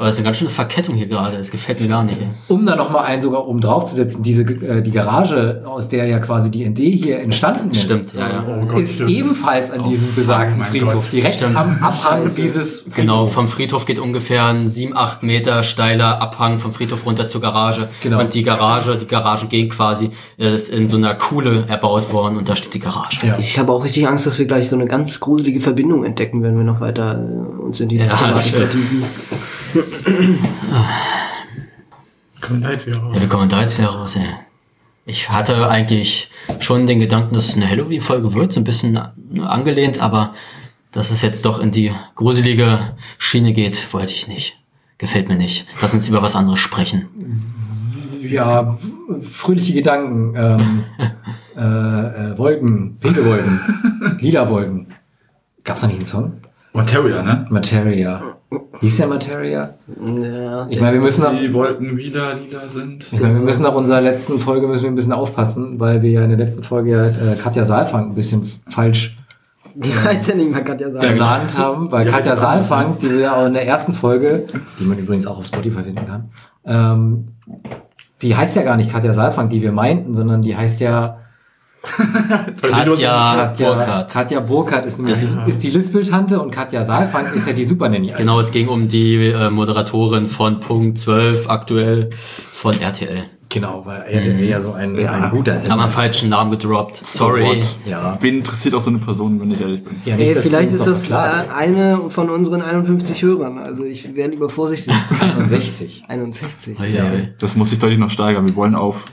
Aber das ist eine ganz schöne Verkettung hier gerade. Das gefällt mir gar nicht. Ey. Um da nochmal einen sogar oben drauf zu setzen, diese, äh, die Garage, aus der ja quasi die ND hier entstanden ist, Stimmt, ja, ja. Oh Gott, ist stimmt. ebenfalls an diesem besagten Friedhof. Gott. Direkt Stimmt. am Abhang dieses Friedhofs. Genau, vom Friedhof geht ungefähr ein 7, 8 Meter steiler Abhang vom Friedhof runter zur Garage. Genau. Und die Garage, die Garagengegend quasi, ist in so einer Kuhle erbaut worden und da steht die Garage. Ja. Ich habe auch richtig Angst, dass wir gleich so eine ganz gruselige Verbindung entdecken, wenn wir noch weiter äh, uns in die Ja, vertiefen. [LAUGHS] Kommen da jetzt wieder raus. Ja, wie kommen wir da jetzt wieder raus, ey? Ich hatte eigentlich schon den Gedanken, dass es eine Halloween-Folge wird, so ein bisschen ne, angelehnt, aber dass es jetzt doch in die gruselige Schiene geht, wollte ich nicht. Gefällt mir nicht. Lass uns über was anderes sprechen. Ja, fröhliche Gedanken. Ähm, [LAUGHS] äh, äh, Wolken, pinke Wolken, lila Wolken. Gab's da nicht einen Song? Materia, ne? Materia. Hieß der Materia? Ja, Ich meine, wir müssen Die Wolken wieder lila sind. ich meine, wir müssen nach unserer letzten Folge müssen wir ein bisschen aufpassen, weil wir ja in der letzten Folge ja, äh, Katja Saalfang ein bisschen falsch die heißt ja nicht mehr Katja sagen. geplant haben, weil Die Katja Saalfang, die wir ja auch in der ersten Folge, die man übrigens auch auf Spotify finden kann, ähm, die heißt ja gar nicht Katja Saalfang, die wir meinten, sondern die heißt ja Katja Burkhardt. Katja Burkhardt ist, nämlich, ist die Lispeltante und Katja Saalfang ist ja die Supernanny. Genau, es ging um die äh, Moderatorin von Punkt 12 aktuell von RTL. Genau, weil RTL ja so ein, ein guter ist. Haben wir einen falschen Namen gedroppt. Sorry. Ja. Wen interessiert auch so eine Person, wenn ich ehrlich bin? ja Ey, vielleicht ist das noch äh, eine von unseren 51 Hörern. Also ich wäre lieber vorsichtig. 61. 61. Ui, ui, ui. Das muss sich deutlich noch steigern. Wir wollen auf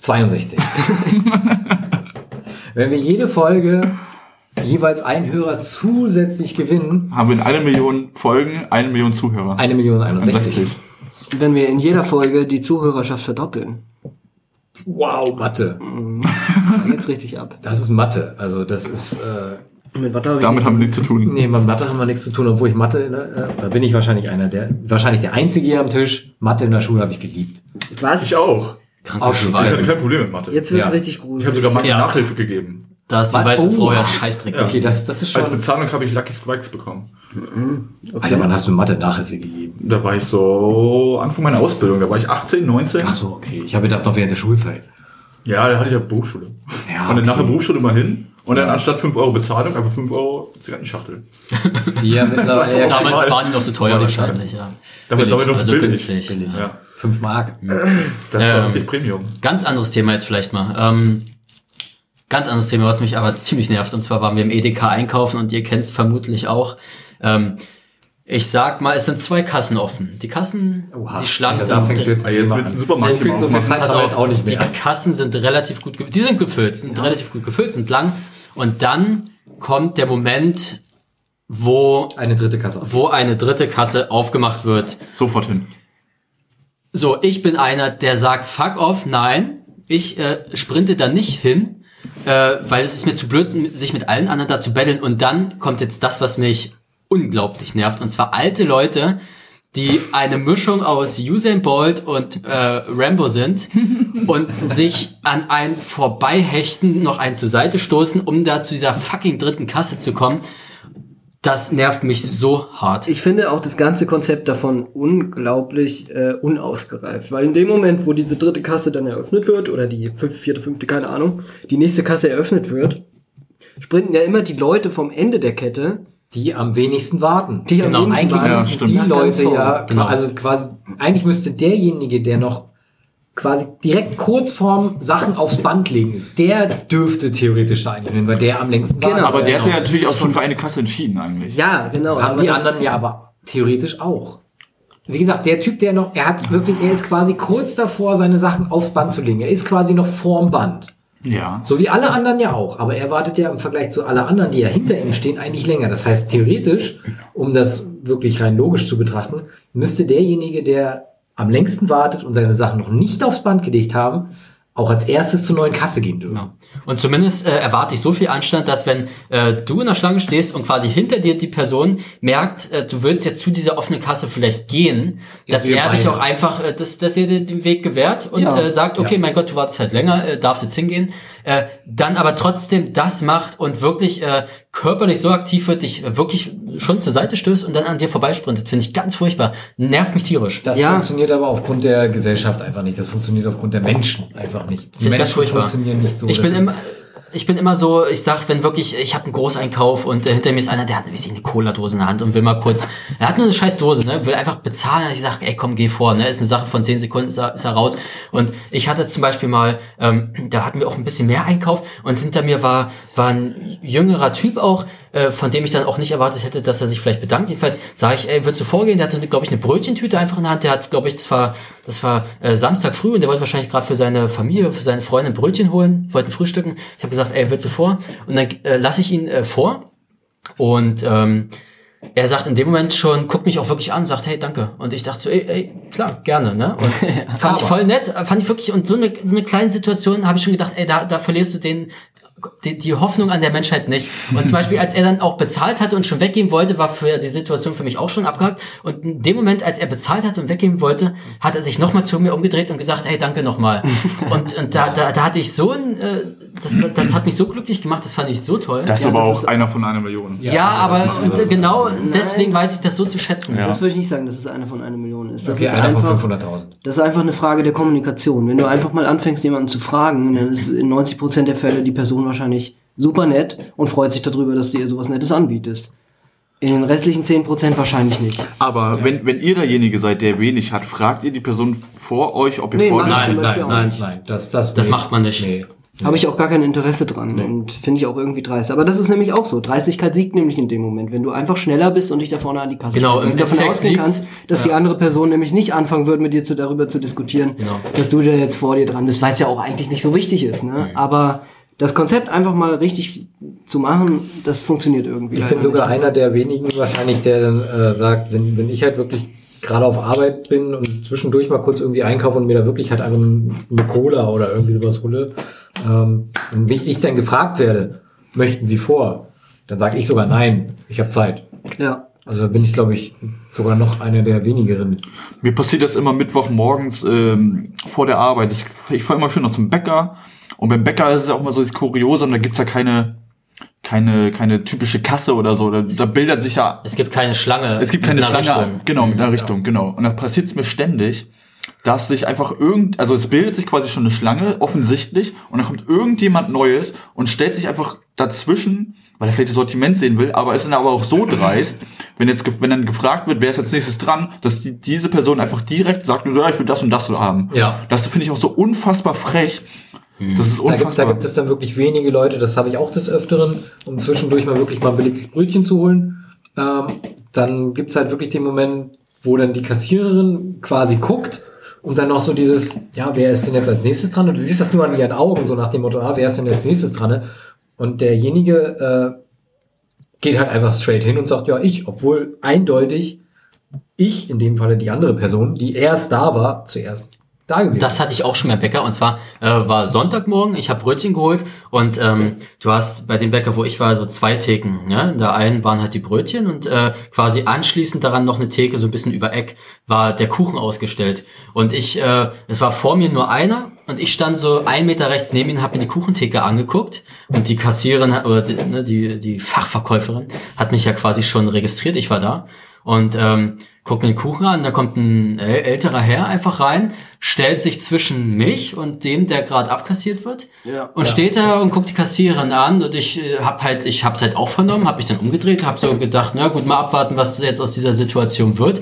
62. [LAUGHS] Wenn wir jede Folge jeweils einen Hörer zusätzlich gewinnen, haben wir in einer Million Folgen eine Million Zuhörer. eine Million 61. 61. Wenn wir in jeder Folge die Zuhörerschaft verdoppeln, Wow, Mathe. dann geht's richtig ab. Das ist Mathe. Also das ist. Äh, Mit ich Damit haben wir nichts zu tun. nee, mit Mathe haben wir nichts zu tun, obwohl ich Mathe, ne, äh, da bin ich wahrscheinlich einer der, wahrscheinlich der Einzige hier am Tisch. Mathe in der Schule habe ich geliebt. Was? Ich auch. Kranke Okay. Ich hatte kein Problem mit Mathe. Jetzt wird's Ja. richtig ich gruselig. habe sogar Mathe Ja. Nachhilfe gegeben. Da ist die Was? weiße Frau Oh. ja Scheißdreck. Ja. Okay, das, das ist Als schon. Bezahlung habe ich Lucky Strikes bekommen. Alter, wann hast du Mathe Nachhilfe gegeben? Da war ich so Anfang meiner Ausbildung. Da war ich 18, 19. Ach so, okay. Ich habe gedacht, noch während der Schulzeit. Ja, da hatte ich ja Berufsschule. Ja, und dann nach okay. der Berufsschule mal hin. Und dann anstatt 5 Euro Bezahlung, einfach 5 Euro Zigarettenschachtel. Die ja mittlerweile [LAUGHS] Damals waren die noch so teuer wahrscheinlich, ja. Damit Billig, noch so also billig. günstig. billig. Ja, 5 Mark. das war Ähm. richtig Premium. Ganz anderes Thema jetzt vielleicht mal. Ähm, ganz anderes Thema, was mich aber [LAUGHS] ziemlich nervt. Und zwar waren wir im EDK einkaufen und ihr kennt es vermutlich auch. Ähm, ich sag mal, es sind zwei Kassen offen. Die Kassen, Oha. die Schlangen Da fängst du sind... jetzt Ah, jetzt Supermarkt so viel. Zeit Pass auf, auch nicht die mehr. Kassen sind relativ gut gefüllt. Die sind gefüllt, sind relativ gut gefüllt, sind lang. Und dann kommt der Moment, wo, Eine dritte Kasse wo eine dritte Kasse aufgemacht wird. Sofort hin. So, ich bin einer, der sagt, fuck off, nein, ich äh, sprinte da nicht hin, äh, weil es ist mir zu blöd, sich mit allen anderen da zu betteln. Und dann kommt jetzt das, was mich unglaublich nervt, und zwar alte Leute, die eine Mischung aus Usain Bolt und äh, Rambo sind [LAUGHS] und sich an ein Vorbeihechten noch einen zur Seite stoßen, um da zu dieser fucking dritten Kasse zu kommen. Das nervt mich so hart. Ich finde auch das ganze Konzept davon unglaublich äh, unausgereift, weil in dem Moment, wo diese dritte Kasse dann eröffnet wird, oder die fünfte, vierte, fünfte, keine Ahnung, die nächste Kasse eröffnet wird, sprinten ja immer die Leute vom Ende der Kette, Die am wenigsten warten. die Genau. am wenigsten Eigentlich warten, Ja, die Leute ja, Genau. also quasi, eigentlich müsste derjenige, der noch quasi direkt kurz vorm Sachen aufs Band legen ist, der dürfte theoretisch da eigentlich hin, weil der am längsten Genau. wartet. Aber der hat sich Ja. ja natürlich auch schon für eine Kasse entschieden eigentlich. Ja, genau. Haben die anderen ja aber theoretisch auch. Wie gesagt, der Typ, der noch, er hat wirklich, er ist quasi kurz davor, seine Sachen aufs Band zu legen. Er ist quasi noch vorm Band. Ja. So wie alle anderen ja auch. Aber er wartet ja im Vergleich zu alle anderen, die ja hinter ihm stehen, eigentlich länger. Das heißt, theoretisch um das wirklich rein logisch zu betrachten, müsste derjenige, der am längsten wartet und seine Sachen noch nicht aufs Band gelegt haben, auch als erstes zur neuen Kasse gehen dürfen. Genau. Und zumindest äh, erwarte ich so viel Anstand, dass wenn äh, du in der Schlange stehst und quasi hinter dir die Person merkt, äh, du willst jetzt zu dieser offenen Kasse vielleicht gehen, dass er dich auch einfach, äh, dass, dass er dir den Weg gewährt und Ja. äh, sagt, okay, Ja. mein Gott, du wartest halt länger, äh, darfst jetzt hingehen, äh, dann aber trotzdem das macht und wirklich äh, körperlich so aktiv wird, dich wirklich schon zur Seite stößt und dann an dir vorbeisprintet, finde ich ganz furchtbar. Nervt mich tierisch. Das Ja. funktioniert aber aufgrund der Gesellschaft einfach nicht. Das funktioniert aufgrund der Menschen einfach nicht. Die Menschen funktionieren nicht so. Ich Das bin immer, ich bin immer so, ich sag, wenn wirklich, ich habe einen Großeinkauf und äh, hinter mir ist einer, der hat weiß ich, eine Cola-Dose in der Hand und will mal kurz, er hat nur eine scheiß Dose, ne, will einfach bezahlen. Ich sag, ey, komm, geh vor, ne, ist eine Sache von 10 Sekunden, ist er raus. Und ich hatte zum Beispiel mal, ähm, da hatten wir auch ein bisschen mehr Einkauf und hinter mir war, war ein jüngerer Typ auch, äh, von dem ich dann auch nicht erwartet hätte, dass er sich vielleicht bedankt. Jedenfalls sage ich, ey, würdest du vorgehen? Der hatte, glaube ich, eine Brötchentüte einfach in der Hand. Der hat, glaube ich, das war, das war äh, Samstag früh und der wollte wahrscheinlich gerade für seine Familie, für seine Freundin Brötchen holen, wollten frühstücken. Ich habe gesagt, ey, willst du vor? Und dann äh, lasse ich ihn äh, vor und ähm, er sagt in dem Moment schon, guckt mich auch wirklich an, sagt, hey, danke. Und ich dachte so, ey, ey klar, gerne, ne? Und [LAUGHS] fand ich voll nett, fand ich wirklich, und so eine, so eine kleine Situation habe ich schon gedacht, ey, da, da verlierst du den, die, die Hoffnung an der Menschheit nicht. Und zum Beispiel, als er dann auch bezahlt hatte und schon weggehen wollte, war für die Situation für mich auch schon abgehakt. Und in dem Moment, als er bezahlt hat und weggehen wollte, hat er sich nochmal zu mir umgedreht und gesagt, hey, danke nochmal. [LAUGHS] Und, und da, da, da hatte ich so ein, äh, das, das hat mich so glücklich gemacht, das fand ich so toll. Das ist Ja, aber das auch ist- einer von einer Million. Ja, aber und, äh, genau deswegen weiß ich das so zu schätzen. Ja. Das würde ich nicht sagen, dass es eine von einer Million ist. Das Okay, ist einer von einfach, 500.000. das ist einfach eine Frage der Kommunikation. Wenn du einfach mal anfängst, jemanden zu fragen, dann ist in 90% der Fälle die Person wahrscheinlich super nett und freut sich darüber, dass du ihr sowas Nettes anbietest. In den restlichen 10% wahrscheinlich nicht. Aber wenn, wenn ihr derjenige seid, der wenig hat, fragt ihr die Person vor euch, ob ihr Nee, vor Nein, nein, nein. nicht. Nein, das, das, Das nee. macht man nicht. Nee. Habe ich auch gar kein Interesse dran und finde ich auch irgendwie dreist. Aber das ist nämlich auch so. Dreistigkeit siegt nämlich in dem Moment, wenn du einfach schneller bist und dich da vorne an die Kasse Genau, stellst. und davon Endeffekt ausgehen kannst, dass die andere Person nämlich nicht anfangen wird, mit dir zu, darüber zu diskutieren, Genau. dass du da jetzt vor dir dran bist, weil es ja auch eigentlich nicht so wichtig ist. Ne? Aber das Konzept einfach mal richtig zu machen, das funktioniert irgendwie. Ich leider bin sogar nicht. einer der wenigen wahrscheinlich, der dann äh, sagt, wenn, wenn ich halt wirklich gerade auf Arbeit bin und zwischendurch mal kurz irgendwie einkaufe und mir da wirklich halt einfach eine Cola oder irgendwie sowas hole ähm, und mich ich dann gefragt werde, möchten Sie vor? Dann sage ich sogar nein, ich habe Zeit. Ja. Also da bin ich, glaube ich, sogar noch einer der wenigeren. Mir passiert das immer Mittwochmorgens ähm, vor der Arbeit. Ich, ich fahre immer schön noch zum Bäcker. Und beim Bäcker ist es auch immer so das Kuriose und da gibt's ja keine, keine, keine typische Kasse oder so. Da, da bildet sich ja. Es gibt keine Schlange. Es gibt keine Schlange. Richtung. Genau, mit einer Richtung, genau. Und da passiert's mir ständig, dass sich einfach irgend, also es bildet sich quasi schon eine Schlange, offensichtlich, und dann kommt irgendjemand Neues und stellt sich einfach dazwischen, weil er vielleicht das Sortiment sehen will, aber ist dann aber auch so [CLEARS THROAT] dreist, wenn jetzt, wenn dann gefragt wird, wer ist als nächstes dran, dass die, diese Person einfach direkt sagt, ja, ich will das und das so haben. Ja. Das finde ich auch so unfassbar frech. Das ist Da gibt, da unfassbar. gibt es dann wirklich wenige Leute, das habe ich auch des Öfteren, um zwischendurch mal wirklich mal ein billiges Brötchen zu holen. Ähm, dann gibt's halt wirklich den Moment, wo dann die Kassiererin quasi guckt und dann noch so dieses, ja, wer ist denn jetzt als nächstes dran? Und du siehst das nur an ihren Augen, so nach dem Motto, ah, wer ist denn als nächstes dran? Und derjenige äh, geht halt einfach straight hin und sagt, ja, ich, obwohl eindeutig ich, in dem Falle die andere Person, die erst da war, zuerst da gewesen. Das hatte ich auch schon beim Bäcker und zwar äh, war Sonntagmorgen, ich habe Brötchen geholt und ähm, du hast bei dem Bäcker, wo ich war, so zwei Theken. Ja? In der einen waren halt die Brötchen und äh, quasi anschließend daran noch eine Theke, so ein bisschen über Eck, war der Kuchen ausgestellt. Und ich, äh, es war vor mir nur einer und ich stand so ein Meter rechts neben ihm, habe mir die Kuchentheke angeguckt und die Kassiererin oder die, ne, die, die Fachverkäuferin hat mich ja quasi schon registriert, ich war da und ähm, guck mir den Kuchen an, da kommt ein äl- älterer Herr einfach rein, stellt sich zwischen mich und dem, der gerade abkassiert wird Ja. und steht da und guckt die Kassiererin an und ich äh, hab halt, ich hab's halt auch vernommen, hab mich dann umgedreht, hab so gedacht, na gut, mal abwarten, was jetzt aus dieser Situation wird.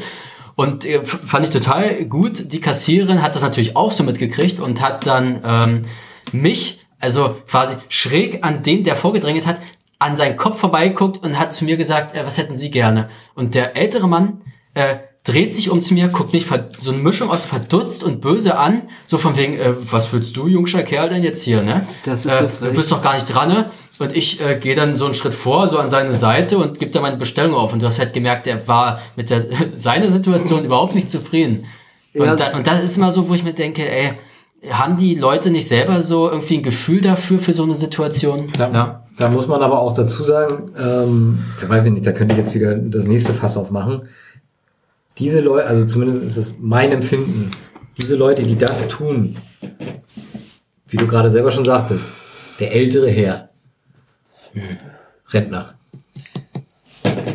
Und äh, fand ich total gut. Die Kassiererin hat das natürlich auch so mitgekriegt und hat dann ähm, mich, also quasi schräg an den, der vorgedrängelt hat, an seinen Kopf vorbeigeguckt und hat zu mir gesagt, äh, was hätten Sie gerne? Und der ältere Mann äh, dreht sich um zu mir, guckt mich so eine Mischung aus verdutzt und böse an, so von wegen, äh, was willst du, jungscher Kerl, denn jetzt hier, ne? Das ist äh, so du bist doch gar nicht dran, ne? Und ich äh, gehe dann so einen Schritt vor, so an seine Seite und gebe da meine Bestellung auf. Und du hast halt gemerkt, er war mit der [LAUGHS] seiner Situation überhaupt nicht zufrieden. Und, Ja, da, und das ist immer so, wo ich mir denke, ey, haben die Leute nicht selber so irgendwie ein Gefühl dafür, für so eine Situation? Da, Ja. da muss man aber auch dazu sagen, ähm, da weiß ich nicht, da könnte ich jetzt wieder das nächste Fass aufmachen. Diese Leute, also zumindest ist es mein Empfinden, diese Leute, die das tun, wie du gerade selber schon sagtest, der ältere Herr, Rentner.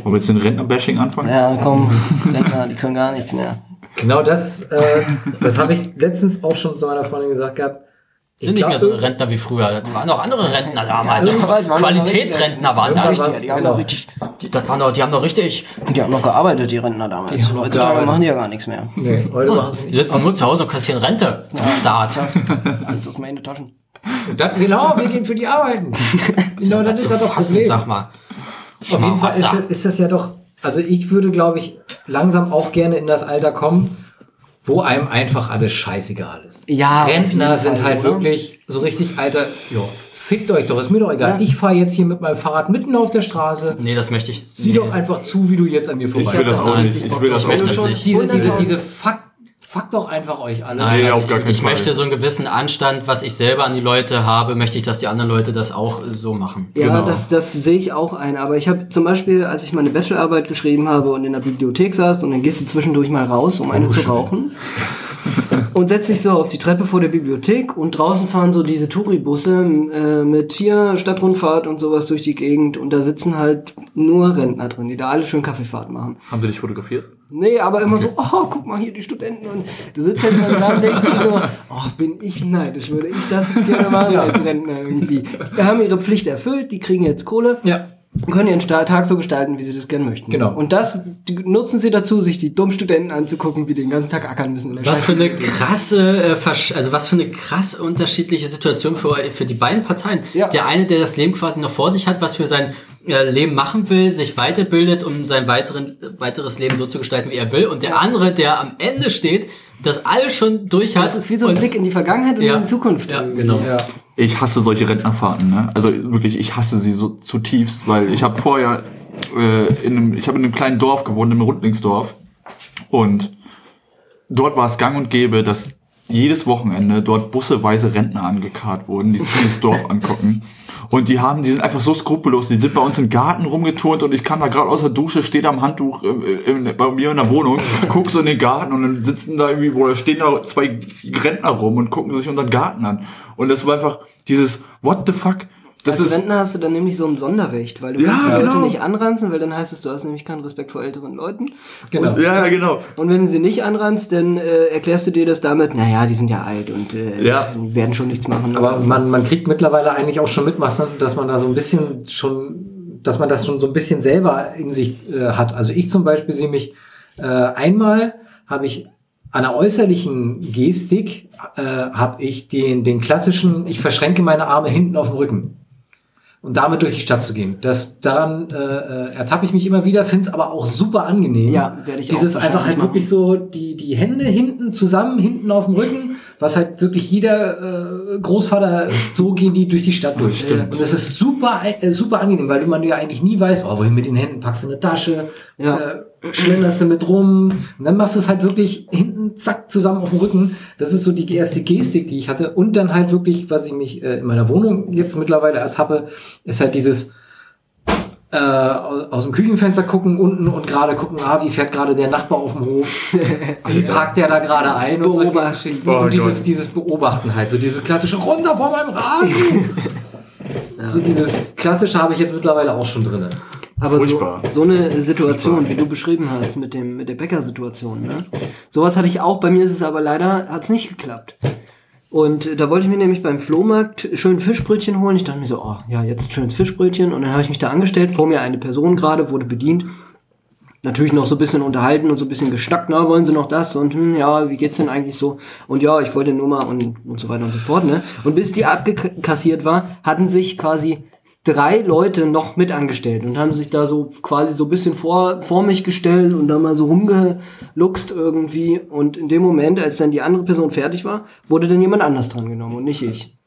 Wollen wir jetzt den Rentner-Bashing anfangen? Ja, komm, Rentner, die können gar nichts mehr. Genau das, äh, das habe ich letztens auch schon zu meiner Freundin gesagt gehabt. Ich Sind nicht mehr so Rentner wie früher. Das waren noch andere Rentner damals. Ja, das waren Qualitätsrentner waren da. War- Die haben genau. noch richtig, Die, das waren doch, die haben doch richtig. die haben noch gearbeitet, die Rentner damals. Die Heutzutage machen die ja gar nichts mehr. Nee, heute machen sie Die sitzen nur zu Hause und kassieren Rente. Staat. Alles aus meinen Taschen. Das, genau, wir gehen für die Arbeiten. [LAUGHS] genau, das ist das doch Fassen, Problem. sag mal. Auf jeden Fall ist, ist das ja doch, also ich würde, glaube ich, langsam auch gerne in das Alter kommen, wo einem einfach alles scheißegal ist. Ja, Rentner sind halt oder? wirklich so richtig, Alter, ja, fickt euch doch, ist mir doch egal. Ich fahre jetzt hier mit meinem Fahrrad mitten auf der Straße. Nee, das möchte ich. Sieh nee. doch einfach zu, wie du jetzt an mir vorbei Ich will das auch nicht. Ich will das ich auch möchte nicht. das nicht. Diese, diese, diese, fuck, fuck doch einfach euch alle. Nein, Nee, auf gar keinen ich Fall. möchte so einen gewissen Anstand, was ich selber an die Leute habe, möchte ich, dass die anderen Leute das auch so machen. Ja, Genau. das, das sehe ich auch ein. Aber ich habe zum Beispiel, als ich meine Bachelorarbeit geschrieben habe und in der Bibliothek saß und dann gehst du zwischendurch mal raus, um eine zu rauchen. [LAUGHS] und setzt dich so auf die Treppe vor der Bibliothek und draußen fahren so diese Touribusse äh, mit hier Stadtrundfahrt und sowas durch die Gegend und da sitzen halt nur Rentner drin, die da alle schön Kaffeefahrt machen. Haben sie dich fotografiert? Nee, aber immer so, oh, guck mal hier die Studenten und du sitzt halt immer da und denkst dir so, oh, bin ich neidisch, würde ich das jetzt gerne machen als Rentner irgendwie. Die haben ihre Pflicht erfüllt, die kriegen jetzt Kohle Ja. Und können ihren Tag so gestalten, wie sie das gerne möchten. Genau. Und das die nutzen sie dazu, sich die dummen Studenten anzugucken, wie die den ganzen Tag ackern müssen. Was für eine krasse, äh, Versch- also was für eine krass unterschiedliche Situation für, für die beiden Parteien. Ja. Der eine, der das Leben quasi noch vor sich hat, was für sein äh, Leben machen will, sich weiterbildet, um sein weiteren, weiteres Leben so zu gestalten, wie er will. Und der andere, der am Ende steht, das alles schon durch hat. Das ist wie so ein Blick in die Vergangenheit und Ja. in die Zukunft. Ja, irgendwie. genau. Ja. Ich hasse solche Rentnerfahrten, ne? Also wirklich, ich hasse sie so zutiefst, weil ich habe vorher äh, in einem, ich habe in einem kleinen Dorf gewohnt, im Rundlingsdorf. Und dort war es gang und gäbe, dass jedes Wochenende dort busseweise Rentner angekarrt wurden, die sich das Dorf angucken. Und die haben, die sind einfach so skrupellos, die sind bei uns im Garten rumgeturnt und ich kam da gerade aus der Dusche, steht am Handtuch äh, in, bei mir in der Wohnung, [LAUGHS] guck so in den Garten und dann sitzen da irgendwie, oder stehen da zwei Rentner rum und gucken sich unseren Garten an. Und das war einfach dieses, what the fuck? Das Als Rentner hast du dann nämlich so ein Sonderrecht, weil du Ja, kannst die Leute genau. nicht anranzen, weil dann heißt es, du hast nämlich keinen Respekt vor älteren Leuten. Genau. ja, ja, genau. Und wenn du sie nicht anranzt, dann äh, erklärst du dir das damit, naja, die sind ja alt und äh, Ja. werden schon nichts machen. Aber man, man kriegt mittlerweile eigentlich auch schon mit, dass man da so ein bisschen schon, dass man das schon so ein bisschen selber in sich äh, hat. Also ich zum Beispiel sehe mich, äh, einmal habe ich an der äußerlichen Gestik, äh, habe ich den, den klassischen, ich verschränke meine Arme hinten auf dem Rücken. Und damit durch die Stadt zu gehen. Das, daran äh, äh, ertappe ich mich immer wieder, finde es aber auch super angenehm. Ja, werde ich auch Dieses einfach wahrscheinlich halt machen. wirklich so die, die Hände hinten zusammen, hinten auf dem Rücken, was halt wirklich jeder äh, Großvater, so gehen die durch die Stadt durch. Stimmt. Und das ist super, äh, super angenehm, weil du man ja eigentlich nie weiß, oh, wohin mit den Händen, packst du eine Tasche, Ja. äh, schlenderst du mit rum und dann machst du es halt wirklich hinten, zack, zusammen auf dem Rücken. Das ist so die erste Gestik, die ich hatte. Und dann halt wirklich, was ich mich äh, in meiner Wohnung jetzt mittlerweile ertappe, ist halt dieses äh, aus, dem Küchenfenster gucken unten und gerade gucken, ah, wie fährt gerade der Nachbar auf dem Hof, [LAUGHS] wie parkt der da gerade ein und, solche Beobachten. Geschichten. Oh und dieses, dieses Beobachten halt, so dieses klassische runter vor meinem Rasen. [LAUGHS] So dieses klassische habe ich jetzt mittlerweile auch schon drinne. Aber so, Furchtbar. so eine Situation, wie du beschrieben hast, mit dem mit der Bäckersituation, ne? Sowas hatte ich auch, bei mir ist es aber leider, hat's nicht geklappt. Und äh, da wollte ich mir nämlich beim Flohmarkt schön Fischbrötchen holen. Ich dachte mir so, oh, ja, jetzt ein schönes Fischbrötchen. Und dann habe ich mich da angestellt, vor mir eine Person gerade, wurde bedient. Natürlich noch so ein bisschen unterhalten und so ein bisschen gestackt, na, wollen sie noch das? Und hm, ja, wie geht's denn eigentlich so? Und ja, ich wollte nur mal und, und so weiter und so fort, ne? Und bis die abgekassiert war, hatten sich quasi drei Leute noch mit angestellt und haben sich da so quasi so ein bisschen vor, vor mich gestellt und da mal so rumgeluchst irgendwie. Und in dem Moment, als dann die andere Person fertig war, wurde dann jemand anders dran genommen und nicht ich.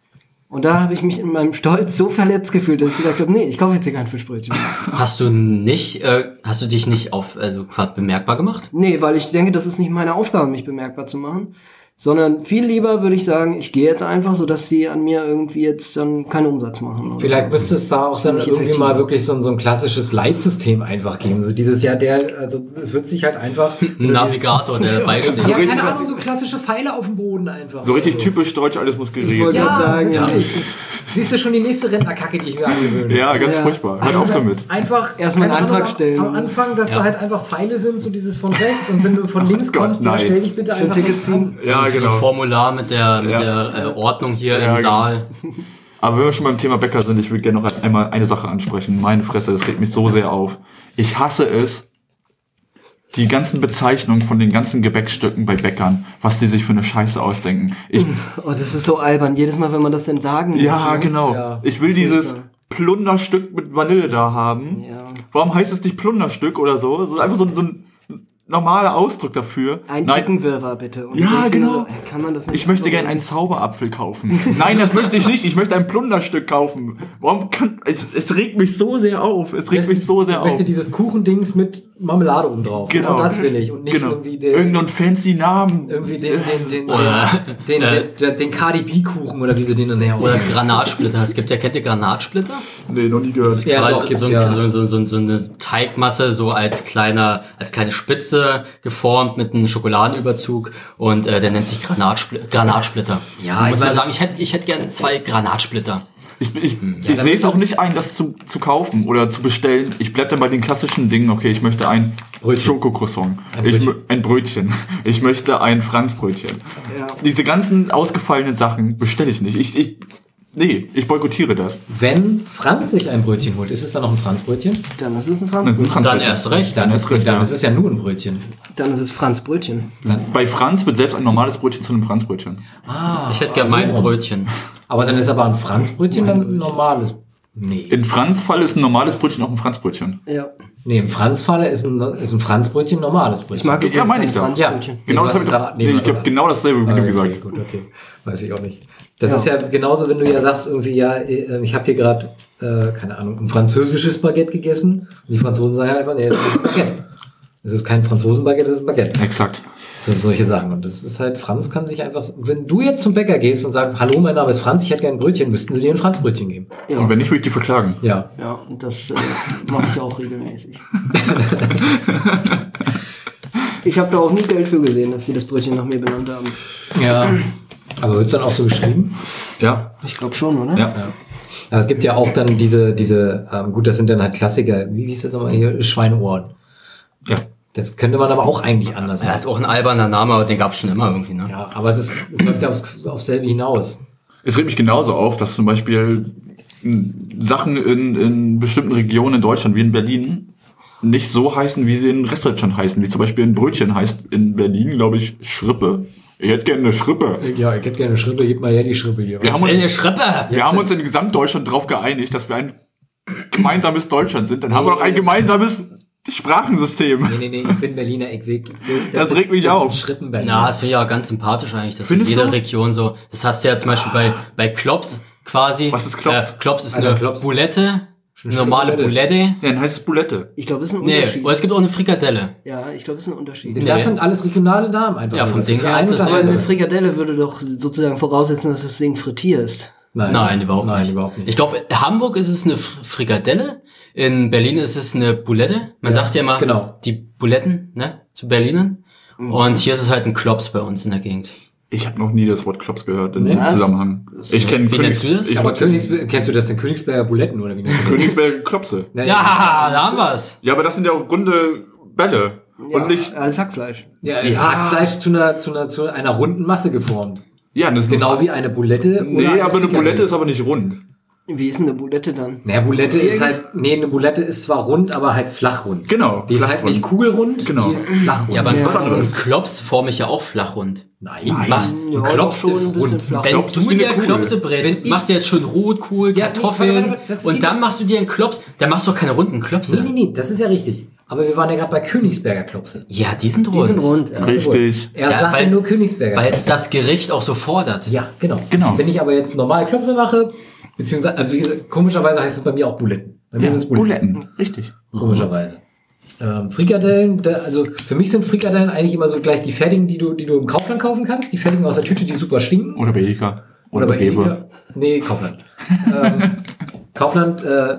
Und da habe ich mich in meinem Stolz so verletzt gefühlt, dass ich gesagt habe, nee, ich kaufe jetzt hier kein Fischbrötchen. Hast du nicht, äh, hast du dich nicht auf, also bemerkbar gemacht? Nee, weil ich denke, das ist nicht meine Aufgabe, mich bemerkbar zu machen. Sondern viel lieber würde ich sagen, ich gehe jetzt einfach, sodass sie an mir irgendwie jetzt dann keinen Umsatz machen. Vielleicht müsste es da auch dann irgendwie effektiv. mal wirklich so ein, so ein klassisches Leitsystem einfach geben. So dieses Jahr der, also es wird sich halt einfach. [LAUGHS] Ein Navigator, der [LAUGHS] dabei steht. ja, keine Ahnung, so klassische Pfeile auf dem Boden einfach. So richtig typisch deutsch, alles muss Ich geregelt. wollte Ja, sagen, ja. [LAUGHS] Siehst du schon die nächste Rentnerkacke, die ich mir angewöhne. Ja, ganz Ja. furchtbar. Hört auf damit. Einfach Erstmal einen Antrag Ahnung, stellen. Am Anfang, dass Ja. da halt einfach Pfeile sind, so dieses von rechts und wenn du von [LAUGHS] links Gott, kommst, dann stell dich bitte Schon einfach Ticket ziehen. Ja, So ein genau. Formular mit der, mit Ja. der äh, Ordnung hier Ja, im genau. Saal. [LAUGHS] Aber wenn wir schon beim Thema Bäcker sind, ich würde gerne noch einmal eine Sache ansprechen. Meine Fresse, das regt mich so sehr auf. Ich hasse es, die ganzen Bezeichnungen von den ganzen Gebäckstücken bei Bäckern, was die sich für eine Scheiße ausdenken. Ich, [LAUGHS] Oh, das ist so albern. Jedes Mal, wenn man das denn sagen muss. ja, ne? genau. Ja. Ich will dieses. Plunderstück mit Vanille da haben. Ja. Warum heißt es nicht Plunderstück oder so? Es ist einfach so, so ein normaler Ausdruck dafür. Ein Chickenwirrwarr bitte. Und Ja, ich genau. So, äh, kann man das nicht Ich möchte gerne einen Zauberapfel kaufen. Nein, das möchte ich nicht. Ich möchte ein Plunderstück kaufen. Warum kann, es, es regt mich so sehr auf. Es regt mich so sehr Ich auf. möchte dieses Kuchendings mit Marmelade oben drauf. Genau. das will ich. Und nicht Genau. irgendwie den, Irgendeinen fancy Namen. irgendwie den, den, den, Oder, den, äh, den, den, den KDB-Kuchen oder wie sie den dann her Oder Granatsplitter. Es gibt ja, kennt ihr Granatsplitter? Nee, noch nie gehört. Ja, quasi doch, so, ein, ja. so, so, so, so eine Teigmasse so als kleiner, als kleine Spitze geformt mit einem Schokoladenüberzug und äh, der nennt sich Granatspl Granatsplitter. Ja, ich muss ich mal sagen, ich hätte ich hätte gerne zwei Granatsplitter. Ich, ich, ich dann sehe ist es auch nicht ein, das zu, zu kaufen oder zu bestellen. Ich bleib dann bei den klassischen Dingen. Okay, ich möchte ein Brötchen. Schokocroissant. Ein Ich, Brötchen. mö- ein Brötchen. Ich möchte ein Franzbrötchen. Ja. Diese ganzen ausgefallenen Sachen bestelle ich nicht. Ich, ich, nee, ich boykottiere das. Wenn Franz sich ein Brötchen holt, ist es dann noch ein Franzbrötchen? Dann ist es ein Franzbrötchen. Dann erst recht. Dann erst recht, Dann ja. ist es ja nur ein Brötchen. Dann ist es Franzbrötchen. Bei Franz wird selbst ein normales Brötchen zu einem Franzbrötchen. Ah, Ich hätte gerne so mein rum. Brötchen. Aber dann ist aber ein Franzbrötchen dann ein normales. Nee. In Franz Fall ist ein normales Brötchen auch ein Franzbrötchen. Ja. Nee, im Franz-Falle ist ein, ist ein Franzbrötchen ein normales Brötchen. Ich mag Ja, meine ich doch. Franzbrötchen. Genau das habe ich, nee, ich habe genau dasselbe wie Ah, du okay, gesagt. gut, okay. Weiß ich auch nicht. Das ist ja genauso, wenn du ja sagst, irgendwie, ja, äh, ich habe hier gerade, äh, keine Ahnung, ein französisches Baguette gegessen. Und die Franzosen sagen halt einfach, nee, das ist ein Baguette. Es ist kein Franzosenbaguette, es ist ein Baguette. Exakt. So, solche Sachen. Und das ist halt, Franz kann sich einfach, wenn du jetzt zum Bäcker gehst und sagst, hallo, mein Name ist Franz, ich hätte gerne ein Brötchen, müssten sie dir ein Franzbrötchen geben. Ja. Und wenn nicht, würde ich die verklagen. Ja. Ja, und das äh, mache ich auch regelmäßig. [LAUGHS] ich habe da auch nie Geld für gesehen, dass sie das Brötchen nach mir benannt haben. Ja. Aber wird es dann auch so geschrieben? Ja. Ich glaube schon, oder? Ja. Aber es gibt ja auch dann diese, diese, ähm, gut, das sind dann halt Klassiker, wie hieß das nochmal hier, Schweineohren. Ja. Das könnte man aber auch eigentlich anders Ja, machen. ist auch ein alberner Name, aber den gab es schon immer irgendwie, ne? Ja, aber es, ist, es läuft ja aufs, aufs selbe hinaus. Es regt mich genauso auf, dass zum Beispiel Sachen in, in bestimmten Regionen in Deutschland, wie in Berlin, nicht so heißen, wie sie in Restdeutschland heißen. Wie zum Beispiel ein Brötchen heißt in Berlin, glaube ich, Schrippe. Ich hätte gerne eine Schrippe. Ja, ich hätte gerne Schrippe, gib mal her die Schrippe hier. Wir haben uns, Eine Schrippe! wir haben uns in Gesamtdeutschland darauf geeinigt, dass wir ein gemeinsames Deutschland sind. Dann haben wir auch ein gemeinsames Sprachensystem. Nee, nee, nee, ich bin Berliner, ich will. will Das regt mich auf. Schrippen Na, das finde ich auch ganz sympathisch eigentlich, dass Findest in jeder du? Region so, das hast du ja zum Beispiel bei, bei Klops quasi. Was ist Klops? Äh, Klops ist Alter, eine Klops. Boulette, eine normale Boulette. Boulette. Ja, dann heißt es Boulette. Ich glaube, es ist ein Nee, Unterschied. oder es gibt auch eine Frikadelle. Ja, ich glaube, es ist ein Unterschied. Das Nee. sind alles regionale Namen einfach. Ja, vom nur. Ding her ein ist und das- Aber eine Frikadelle würde doch sozusagen voraussetzen, dass das Ding frittierst. Nein, Nein, überhaupt Nein, nicht. überhaupt nicht. Ich glaube, in Hamburg ist es eine Fr- Frikadelle, in Berlin ist es eine Boulette. Man Ja, sagt ja immer genau. die Buletten, ne, zu Berlinern. Und hier ist es halt ein Klops bei uns in der Gegend. Ich habe noch nie das Wort Klops gehört in dem? Zusammenhang. Ich kenne Wie nennst du das? Königs, kennst du das denn? Königsberger Buletten oder wie nennt man das? Königsberg Klopse. Ja, Ja, da haben wir's. Ja, aber das sind ja auch runde Bälle. Ja, Und nicht. Alles Hackfleisch. Ja, ist Hackfleisch zu einer, zu, einer, zu einer runden Masse geformt. Ja, das ist Genau wie eine Bulette. Nee, oder aber eine. Bulette ist aber nicht rund. Wie ist denn eine Boulette dann? Naja, Bulette ist halt, nee, eine Bulette ist zwar rund, aber halt flachrund. Genau, Die ist halt nicht kugelrund, Genau. die ist flachrund. Ja, aber anderes. ein Klops forme ich ja auch flachrund. Nein, Machst, Ja, ein Klops ist rund. wenn Klops du dir. Klopse brätst, machst du jetzt schon Rotkohl, Ja, nee, Kartoffeln warte, warte, warte, das und dann machst du dir einen Klops, dann machst du auch keine runden Klopse. Nee, nee, nee, das ist ja richtig. Aber wir waren ja gerade bei Königsberger Klopse. Ja, die sind Die rund. sind rund. ja. Richtig. Er Ja, sagt ja nur Königsberger Weil Klopse. das Gericht auch so fordert. Ja, genau. Genau. Wenn ich aber jetzt normal Klopse mache, beziehungsweise, also gesagt, komischerweise heißt es bei mir auch Buletten. Bei mir Ja, sind es Buletten. Buletten. Richtig. Komischerweise. Ähm, Frikadellen, da, also für mich sind Frikadellen eigentlich immer so gleich die fertigen, die du, die du im Kaufland kaufen kannst. Die fertigen aus der Tüte, die super stinken. Oder bei Edeka. Oder bei Rewe. Edeka. Nee, Kaufland. [LAUGHS] ähm, Kaufland, äh,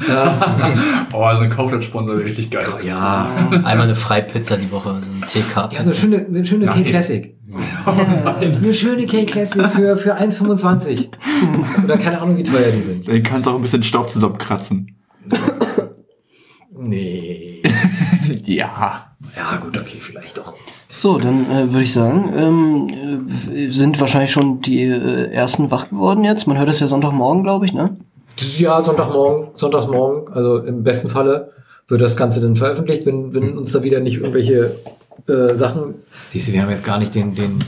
sponsert. [LAUGHS] Oh, also ein Kaufland-Sponsor wäre richtig geil. Ja. Einmal eine Freipizza die Woche, so ein TK. Ja, so schöne, eine schöne K-Classic. Eine schöne K-Classic für, für 1,25. Oder keine Ahnung, wie teuer die sind. Den kannst du auch ein bisschen Staub zusammenkratzen. Nee. [LAUGHS] Ja. Ja, gut, okay, vielleicht doch. So, dann äh, würde ich sagen, ähm, äh, sind wahrscheinlich schon die äh, ersten wach geworden jetzt. Man hört es ja Sonntagmorgen, glaube ich, ne? Ja, Sonntagmorgen, Sonntagsmorgen, also im besten Falle wird das Ganze dann veröffentlicht, wenn, wenn uns da wieder nicht irgendwelche äh, Sachen. Siehst du, wir haben jetzt gar nicht den, den,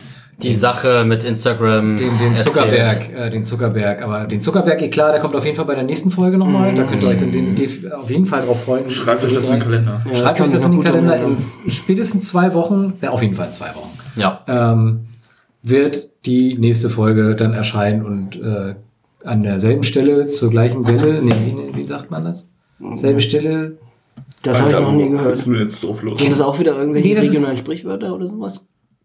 Die Sache mit Instagram. den, den. Zuckerberg, äh, den Zuckerberg, aber den Zuckerberg, eh klar, der kommt auf jeden Fall bei der nächsten Folge nochmal. Da könnt ihr euch dann den, den auf jeden Fall drauf freuen. Schreibt euch das in den Kalender. Ja, Schreibt euch das in den Kalender. In spätestens zwei Wochen, ja, auf jeden Fall zwei Wochen, Ja. ähm, wird die nächste Folge dann erscheinen und äh, an derselben Stelle zur gleichen Welle, nee, wie, wie sagt man das? Selbe Stelle, Das habe ich noch nie gehört. du jetzt drauf los? Sind das auch wieder irgendwelche Nee, ist- regionalen Sprichwörter oder sowas?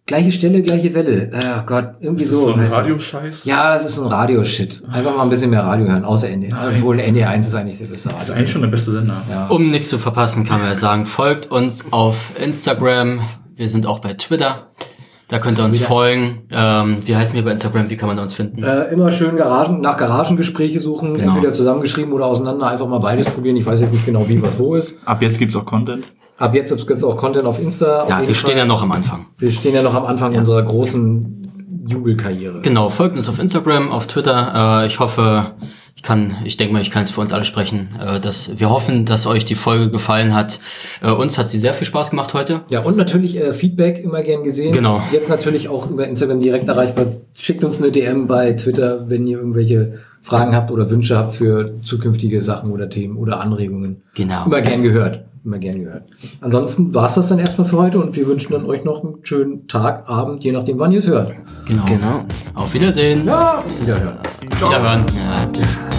gleiche Stelle, gleiche Welle. Oh Gott, irgendwie Ist das so. so ein. Radioscheiß? Ja, das ist so ein Radioshit. Einfach mal ein bisschen mehr Radio hören, außer ND. Obwohl ND1 ist eigentlich der beste Das ist Radio. eigentlich schon der beste Sender. Ja. Um nichts zu verpassen, kann man ja sagen, folgt uns auf Instagram. Wir sind auch bei Twitter. Da könnt ihr uns Wieder. folgen. Ähm, wie heißen wir bei Instagram? Wie kann man uns finden? Äh, immer schön Garagen, nach Garagengespräche suchen, Genau. entweder zusammengeschrieben oder auseinander, einfach mal beides probieren. Ich weiß jetzt nicht genau, wie was wo ist. Ab jetzt gibt's auch Content. Ab jetzt gibt es auch Content auf Insta. auf ja, jeden wir stehen Fall. ja noch am Anfang. Wir stehen ja noch am Anfang unserer großen Jubelkarriere. Genau, folgt uns auf Instagram, auf Twitter. Äh, ich hoffe, kann, ich denke mal, ich kann jetzt für uns alle sprechen, äh, dass wir hoffen, dass euch die Folge gefallen hat. Äh, uns hat sie sehr viel Spaß gemacht heute. Ja, und natürlich äh, Feedback immer gern gesehen. Genau. Jetzt natürlich auch über Instagram direkt erreichbar. Schickt uns eine DM bei Twitter, wenn ihr irgendwelche Fragen habt oder Wünsche habt für zukünftige Sachen oder Themen oder Anregungen. Genau. Immer gern gehört. Immer gern gehört. Ansonsten war's das dann erstmal für heute und wir wünschen dann euch noch einen schönen Tag, Abend, je nachdem, wann ihr es hört. Genau. Genau. Auf Wiedersehen. Ja, wiederhören. Wiederhören. Ja.